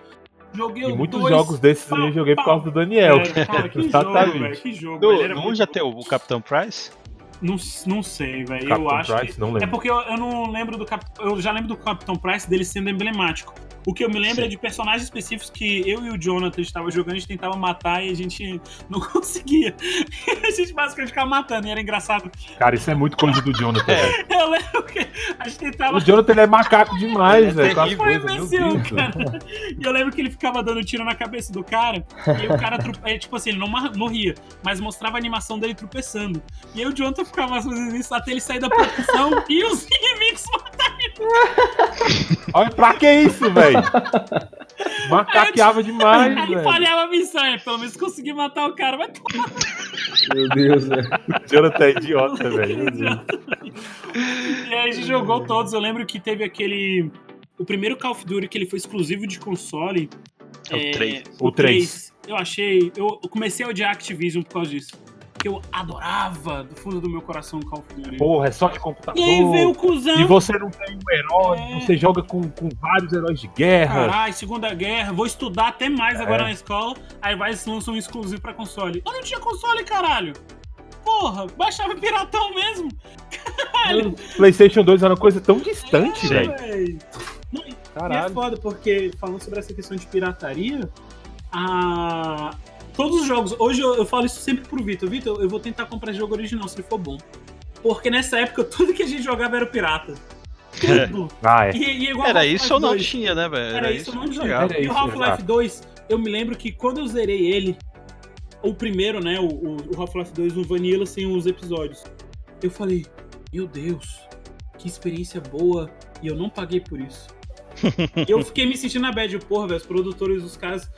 Joguei E muitos dois, jogos desses aí eu joguei por causa do Daniel. É, cara, que jogo, Exatamente. velho. Que jogo. Muito já tem o Capitão Price? Não, não sei, velho. Eu acho Price, que. não É lembro. porque eu, eu não lembro do Capitão. Eu já lembro do Capitão Price dele sendo emblemático. O que eu me lembro Sim. é de personagens específicos que eu e o Jonathan estava jogando, a gente tentava matar e a gente não conseguia. a gente basicamente ficava matando, e era engraçado. Cara, isso é muito coisa do Jonathan, É. Eu lembro que a gente tentava. O Jonathan ele é macaco demais, é velho. Terrível. Foi imbecil, cara. E eu lembro que ele ficava dando tiro na cabeça do cara, e o cara, é, tipo assim, ele não morria, mas mostrava a animação dele tropeçando. E aí o Jonathan ficava fazendo isso até ele sair da posição e os inimigos Olha, pra que isso, velho? Macaqueava demais, Aí velho. falhava a missão, é, pelo menos consegui matar o cara. Mas Meu Deus, velho. O Jonathan é idiota, velho. meu Deus. E aí a gente jogou todos. Eu lembro que teve aquele. O primeiro Call of Duty que ele foi exclusivo de console. É o três. O três. Eu achei. Eu eu comecei a odiar Activision por causa disso. Porque eu adorava do fundo do meu coração o Call of Duty. Porra, é só de computador. e aí veio o cuzão. E você não tem um herói, É. você joga com, com vários heróis de guerra. Caralho, Segunda Guerra, vou estudar até mais agora É. na escola. Aí vai e lança um exclusivo pra console. Eu não tinha console, caralho. Porra, baixava piratão mesmo. Caralho. PlayStation 2 era uma coisa tão distante, É, velho. Não, E é Caralho. foda, porque falando sobre essa questão de pirataria, a... todos os jogos. Hoje eu, eu falo isso sempre pro Vitor. Vitor, eu vou tentar comprar jogo original se ele for bom. Porque nessa época tudo que a gente jogava era pirata. Tudo. Ah, é. E, e igual Era isso ou não 2. tinha, né, velho? Era isso ou não tinha. jogava. Era E o Half-Life exato. 2, eu me lembro que quando eu zerei ele, o primeiro, né, o, o o Half-Life 2, o Vanilla, sem os episódios, eu falei, meu Deus, que experiência boa, e eu não paguei por isso. E eu fiquei me sentindo na bad, porra, velho, os produtores, os caras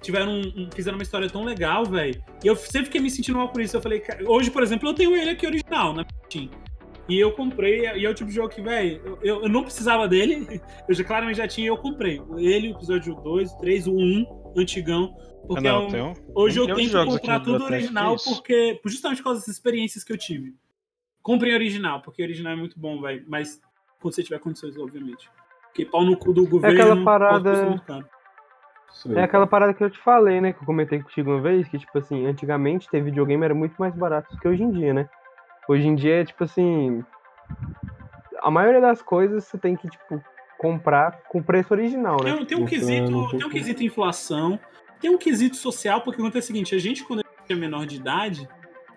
tiveram um- um- fizeram uma história tão legal, velho. E eu sempre fiquei me sentindo mal por isso. Eu falei, "Ca- hoje, por exemplo, eu tenho ele aqui original, na Steam. E eu comprei, e é o tipo de jogo que, velho, eu, eu- eu não precisava dele. Eu já claramente já tinha e eu comprei. Ele, o episódio 2, 3, o 1, antigão. Ah, Porque não, é um- tem um- hoje eu jogos aqui comprar tudo original que isso. porque. Justamente por causa das experiências que eu tive. Comprem original, porque original é muito bom, velho. Mas quando você tiver condições, obviamente. Porque pau no cu do governo. aquela pau parada- É aquela parada que eu te falei, né? Que eu comentei contigo uma vez, que, tipo assim, antigamente ter videogame era muito mais barato do que hoje em dia, né? Hoje em dia é, tipo assim. A maioria das coisas você tem que, tipo, comprar com preço original, né? Tem, tem um Então, quesito, não tem tem um quesito inflação, tem um quesito social, porque acontece o seguinte, a gente, quando é menor de idade,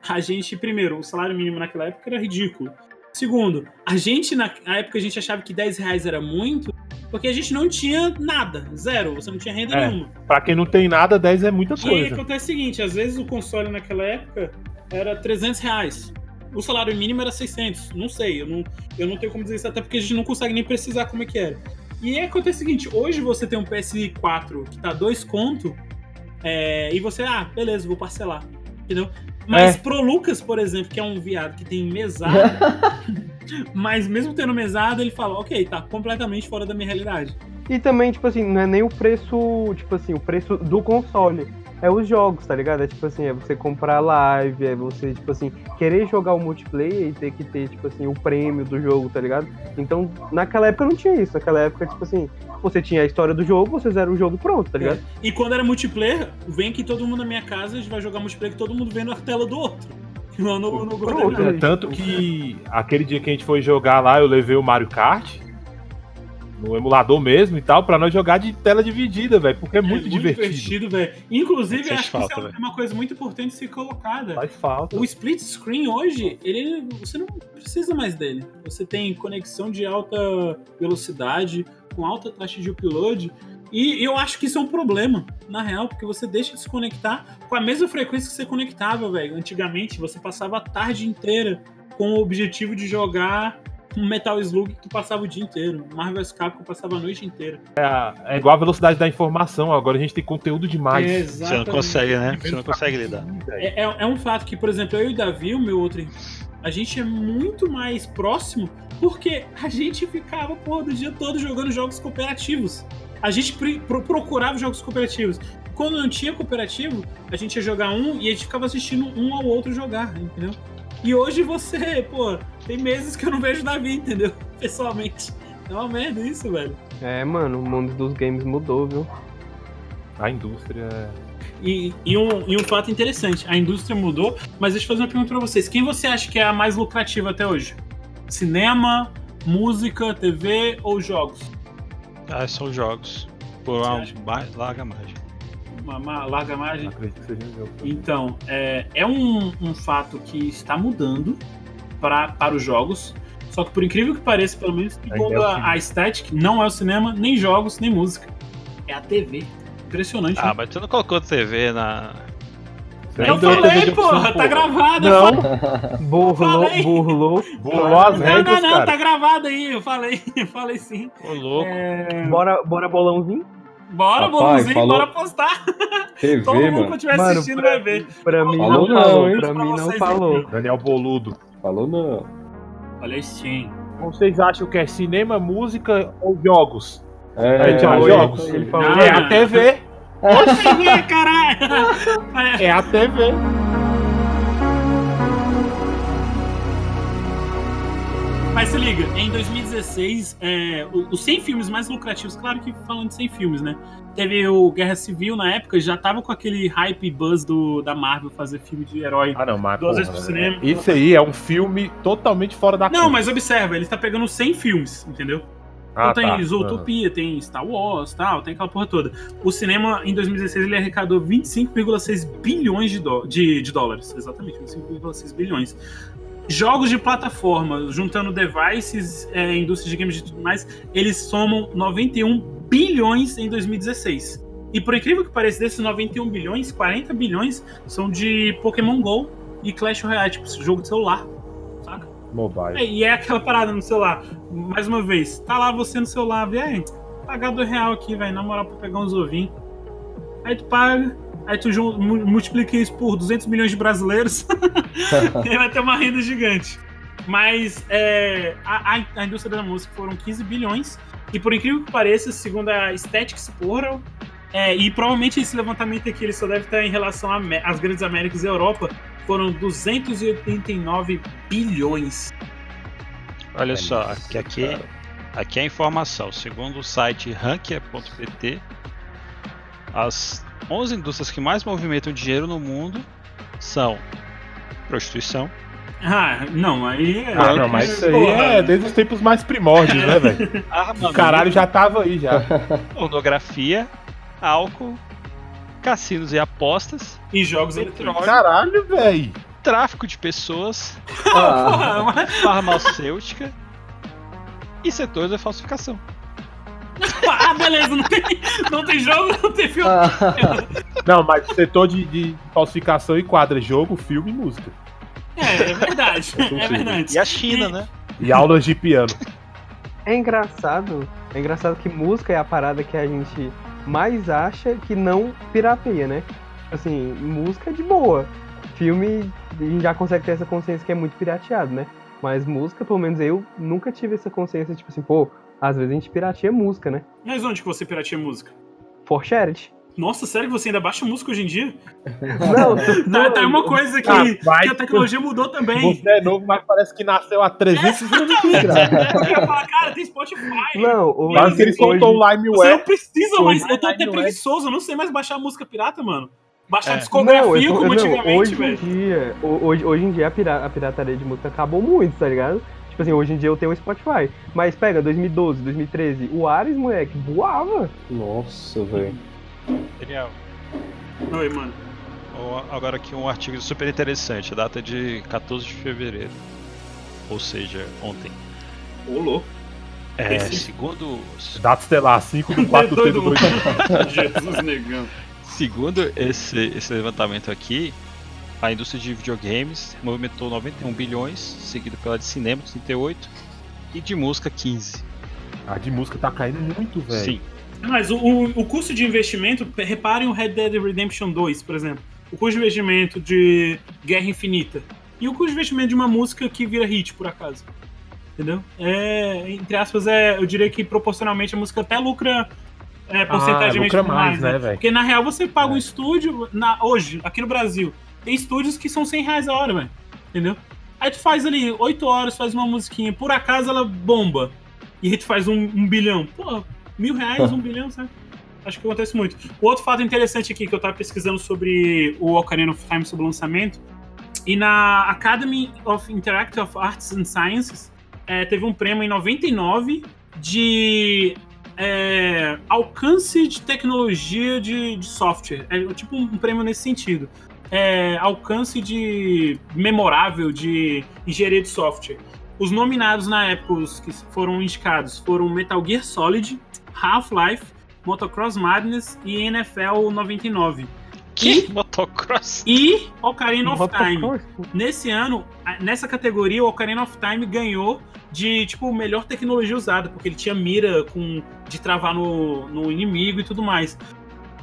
a gente, primeiro, o salário mínimo naquela época era ridículo. Segundo, a gente, na na época, a gente achava que 10 reais era muito, porque a gente não tinha nada, zero, você não tinha renda É. nenhuma. Pra quem não tem nada, 10 é muita E aí coisa. acontece o seguinte, às vezes o console naquela época era 300 reais. O salário mínimo era 600. Não sei, eu não, eu não tenho como dizer isso, até porque a gente não consegue nem precisar como é que era. E aí acontece o seguinte, hoje você tem um PS4 que tá dois conto, é, e você, ah, beleza, vou parcelar. Entendeu? Mas É. pro Lucas, por exemplo, que é um viado que tem mesada, mas mesmo tendo mesada, ele fala, ok, tá completamente fora da minha realidade. E também, tipo assim, não é nem o preço, tipo assim, o preço do console. É os jogos, tá ligado? É tipo assim, é você comprar live, é você, tipo assim, querer jogar o multiplayer e ter que ter, tipo assim, o prêmio do jogo, tá ligado? Então, naquela época não tinha isso. Naquela época, tipo assim, você tinha a história do jogo, você zera o jogo pronto, tá ligado? E quando era multiplayer, vem que todo mundo na minha casa, a gente vai jogar multiplayer que todo mundo vê na tela do outro. Não, no, no. É, tanto que aquele dia que a gente foi jogar lá, eu levei o Mario Kart no emulador mesmo e tal, pra nós jogar de tela dividida, velho, porque é muito, divertido. velho. Inclusive, Faz acho que falta, isso é uma coisa muito importante ser colocada. Faz falta. O split screen hoje, ele você não precisa mais dele. Você tem conexão de alta velocidade, com alta taxa de upload. E eu acho que isso é um problema, na real, porque você deixa de se conectar com a mesma frequência que você conectava, velho. Antigamente, você passava a tarde inteira com o objetivo de jogar um Metal Slug que tu passava o dia inteiro. Marvel Capcom passava a noite inteira. É igual a velocidade da informação, agora a gente tem conteúdo demais. Você não consegue, né? Você não consegue lidar. É, é- é um fato que, por exemplo, eu e o Davi, o meu outro irmão, a gente é muito mais próximo porque a gente ficava, porra, do dia todo jogando jogos cooperativos. A gente pro- procurava jogos cooperativos. Quando não tinha cooperativo, a gente ia jogar um e a gente ficava assistindo um ao outro jogar, entendeu? E hoje você, pô, tem meses que eu não vejo Davi, entendeu? Pessoalmente. É uma merda isso, velho. É, mano, o mundo dos games mudou, viu? A indústria. E, e um, e um fato interessante, a indústria mudou, mas deixa eu fazer uma pergunta pra vocês. Quem você acha que é a mais lucrativa até hoje? Cinema, música, TV ou jogos? Ah, são jogos. Por uma acha? ba- larga margem. Uma, uma larga margem? Acredito que seja um jogo. Então, é, é um, um fato que está mudando pra, para os jogos. Só que por incrível que pareça, pelo menos é a, a Static, não é o cinema, nem jogos, nem música. É a TV. Impressionante. Ah, né? mas tu não colocou TV na. Você eu ainda é TV falei, porra, tá gravado. eu Não, Burlou, burlou. burlou as Não, regras, não, não, cara. tá gravado aí, eu falei, eu falei sim. Ô, louco. É, Bora, bora bolãozinho? bora, Rapaz, Boluzinho, falou- bora postar. TV, Todo mundo que estiver Mano, assistindo vai ver. Pra mim Falou não não, falou, hein? pra Pra mim não falou. Daniel Boludo. Falou não. Olha a Steam. Vocês acham que é cinema, música ou jogos? É, É, isso jogos. Ele falou. Ah. É a TV. Ih, caralho! É, É a TV. Mas se liga, em 2016, é, os 100 filmes mais lucrativos, claro que falando de 100 filmes, né? Teve o Guerra Civil na época, já tava com aquele hype e buzz do, da Marvel fazer filme de herói. Ah, não, mas. Duas vezes pro cinema. Isso aí é um filme totalmente fora da Não, curva. mas observa, ele tá pegando 100 filmes, entendeu? Ah, então tem tá. Zootopia, tem Star Wars, tal, tem aquela porra toda. O cinema, em 2016, ele arrecadou 25,6 bilhões de, de, de dólares. Exatamente, 25,6 bilhões. Jogos de plataforma, juntando devices, é, indústria de games e tudo mais, eles somam 91 bilhões em 2016. E por incrível que pareça, desses 91 bilhões, 40 bilhões são de Pokémon GO e Clash Royale, tipo, jogo de celular? Mobile. É, e é aquela parada no celular. Mais uma vez, tá lá você no celular, aí, pagar dois real aqui, velho, na moral, pra pegar uns ovinhos. Aí tu paga, aí tu multiplica isso por 200 milhões de brasileiros, e vai ter uma renda gigante. Mas é, a, a- indústria da música foram 15 bilhões, e por incrível que pareça, segundo a Statics Portal, é, e provavelmente esse levantamento aqui ele só deve estar em relação às grandes Américas e Europa, foram 289 bilhões. Olha só, aqui, aqui, aqui é a informação. Segundo o site rankia.pt, as 11 indústrias que mais movimentam dinheiro no mundo são prostituição, Ah, não, aí. é- Ah, não, mas isso aí é desde os tempos mais primórdios, né, velho? O armamento, caralho já tava aí já. pornografia, álcool, cassinos e apostas, E jogos eletrônicos. Caralho, velho. tráfico de pessoas, Ah, farmacêutica e setores da falsificação. ah, beleza, não tem, não tem jogo, não tem filme. ah, Não, mas setor de, de falsificação enquadra jogo, filme e música. É, é verdade. É verdade. E a China, né? E aulas de piano. É engraçado. É engraçado que música é a parada que a gente mais acha que não pirateia, né? Assim, música é de boa. Filme, a gente já consegue ter essa consciência que é muito pirateado, né? Mas música, pelo menos eu nunca tive essa consciência, tipo assim, pô, às vezes a gente pirateia música, né? Mas onde que você pirateia música? For charity. Nossa, sério que você ainda baixa música hoje em dia? Não, Tá, tá uma coisa que, Ah, vai que a tecnologia mudou também. Você é novo, mas parece que nasceu há 300 anos falar, cara, tem Spotify. Não, o que ele soltou o Você não LimeWare. precisa mais. Eu tô até Limeware. preguiçoso, eu não sei mais baixar música pirata, mano. Baixar É. discografia Não, como não, antigamente, hoje velho. Em dia, ho- hoje, hoje em dia a, pira- a pirataria de música acabou muito, tá ligado? Tipo assim, hoje em dia eu tenho o Spotify. Mas pega 2012, 2013, o Ares, moleque, voava. Nossa, velho. Daniel, Oi, mano. agora aqui um artigo super interessante, a data de 14 de fevereiro. Ou seja, ontem. Ô, louco. É, Esse- segundo, Data estelar 5 do 4 do 3 do 2. Jesus negão. segundo esse, esse levantamento aqui, a indústria de videogames movimentou 91 bilhões, seguido pela de cinema, 38, e de música, 15. A de música tá caindo muito, velho. Sim. Mas o, o, custo de investimento, reparem o Red Dead Redemption 2, por exemplo. O custo de investimento de Guerra Infinita. E o custo de investimento de uma música que vira hit, por acaso. Entendeu? É, entre aspas, é, eu diria que proporcionalmente a música até lucra é, porcentagemmente lucra mais, né, velho? Porque na real você paga É. um estúdio, na, hoje, aqui no Brasil, tem estúdios que são 100 reais a hora, velho. Entendeu? Aí tu faz ali 8 horas, faz uma musiquinha, por acaso ela bomba. E aí tu faz um, um bilhão. Pô, mil reais, um bilhão, sabe? Acho que acontece muito. O outro fato interessante aqui que eu tava pesquisando sobre o Ocarina of Time, sobre o lançamento, e na Academy of Interactive Arts and Sciences é, teve um prêmio em 99 de é, alcance de tecnologia de, de software. É tipo um, um prêmio nesse sentido. É, alcance de memorável de engenharia de software. Os nominados na época, os que foram indicados, foram Metal Gear Solid, Half-Life, Motocross Madness e NFL 99. Que? Motocross? E Ocarina of Motocross, Time. Nesse ano, nessa categoria, o Ocarina of Time ganhou de, tipo, melhor tecnologia usada, porque ele tinha mira com, de travar no, no inimigo e tudo mais.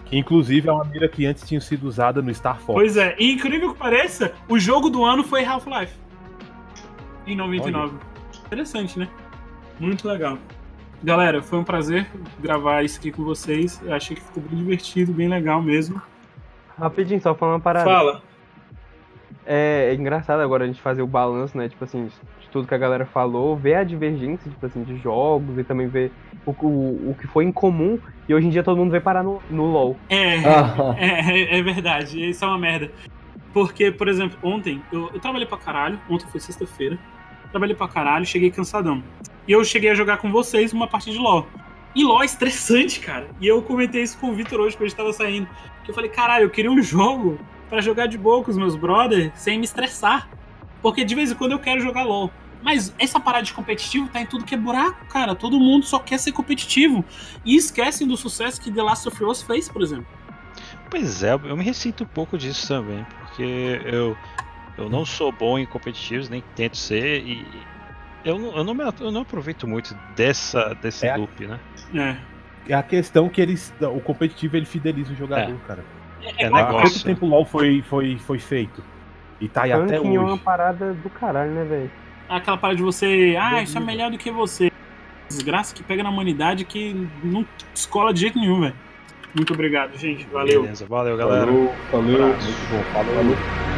Que inclusive é uma mira que antes tinha sido usada no Star Fox. Pois é, e incrível que pareça, o jogo do ano foi Half-Life. Em 99. Interessante, né? Muito legal. Galera, foi um prazer gravar isso aqui com vocês. Eu achei que ficou bem divertido, bem legal mesmo. Rapidinho, só falando uma parada. Fala. É, é engraçado agora a gente fazer o balanço, né? Tipo assim, de tudo que a galera falou, ver a divergência, tipo assim, de jogos e também ver o, o, o que foi em comum. E hoje em dia todo mundo vai parar no, no LoL. É, Ah, é, é, é verdade. Isso é uma merda. Porque, por exemplo, ontem eu, eu trabalhei pra caralho. Ontem foi sexta-feira. Trabalhei pra caralho, cheguei cansadão. E eu cheguei a jogar com vocês uma partida de LoL. E LoL é estressante, cara. E eu comentei isso com o Vitor hoje, quando a gente tava saindo. Que eu falei, caralho, eu queria um jogo pra jogar de boa com os meus brothers sem me estressar. Porque de vez em quando eu quero jogar LoL. Mas essa parada de competitivo tá em tudo que é buraco, cara. Todo mundo só quer ser competitivo. E esquecem do sucesso que The Last of Us fez, por exemplo. Pois é, eu me ressinto um pouco disso também, porque eu, eu não sou bom em competitivos, nem tento ser, e eu não, eu não, me, eu não aproveito muito dessa, desse É a- loop, né? É. É a questão que eles. O competitivo ele fideliza o jogador, cara. É, É Há negócio. quanto tempo o LoL foi, foi, foi feito? E tá aí até Ranking é uma hoje. parada do caralho, né, velho? aquela parada de você, ah, isso é melhor do que você. Desgraça que pega na humanidade que não escola de jeito nenhum, velho. Muito obrigado, gente. Valeu. Beleza, valeu galera. falou, valeu. Abraço. Muito bom, falou. Falou.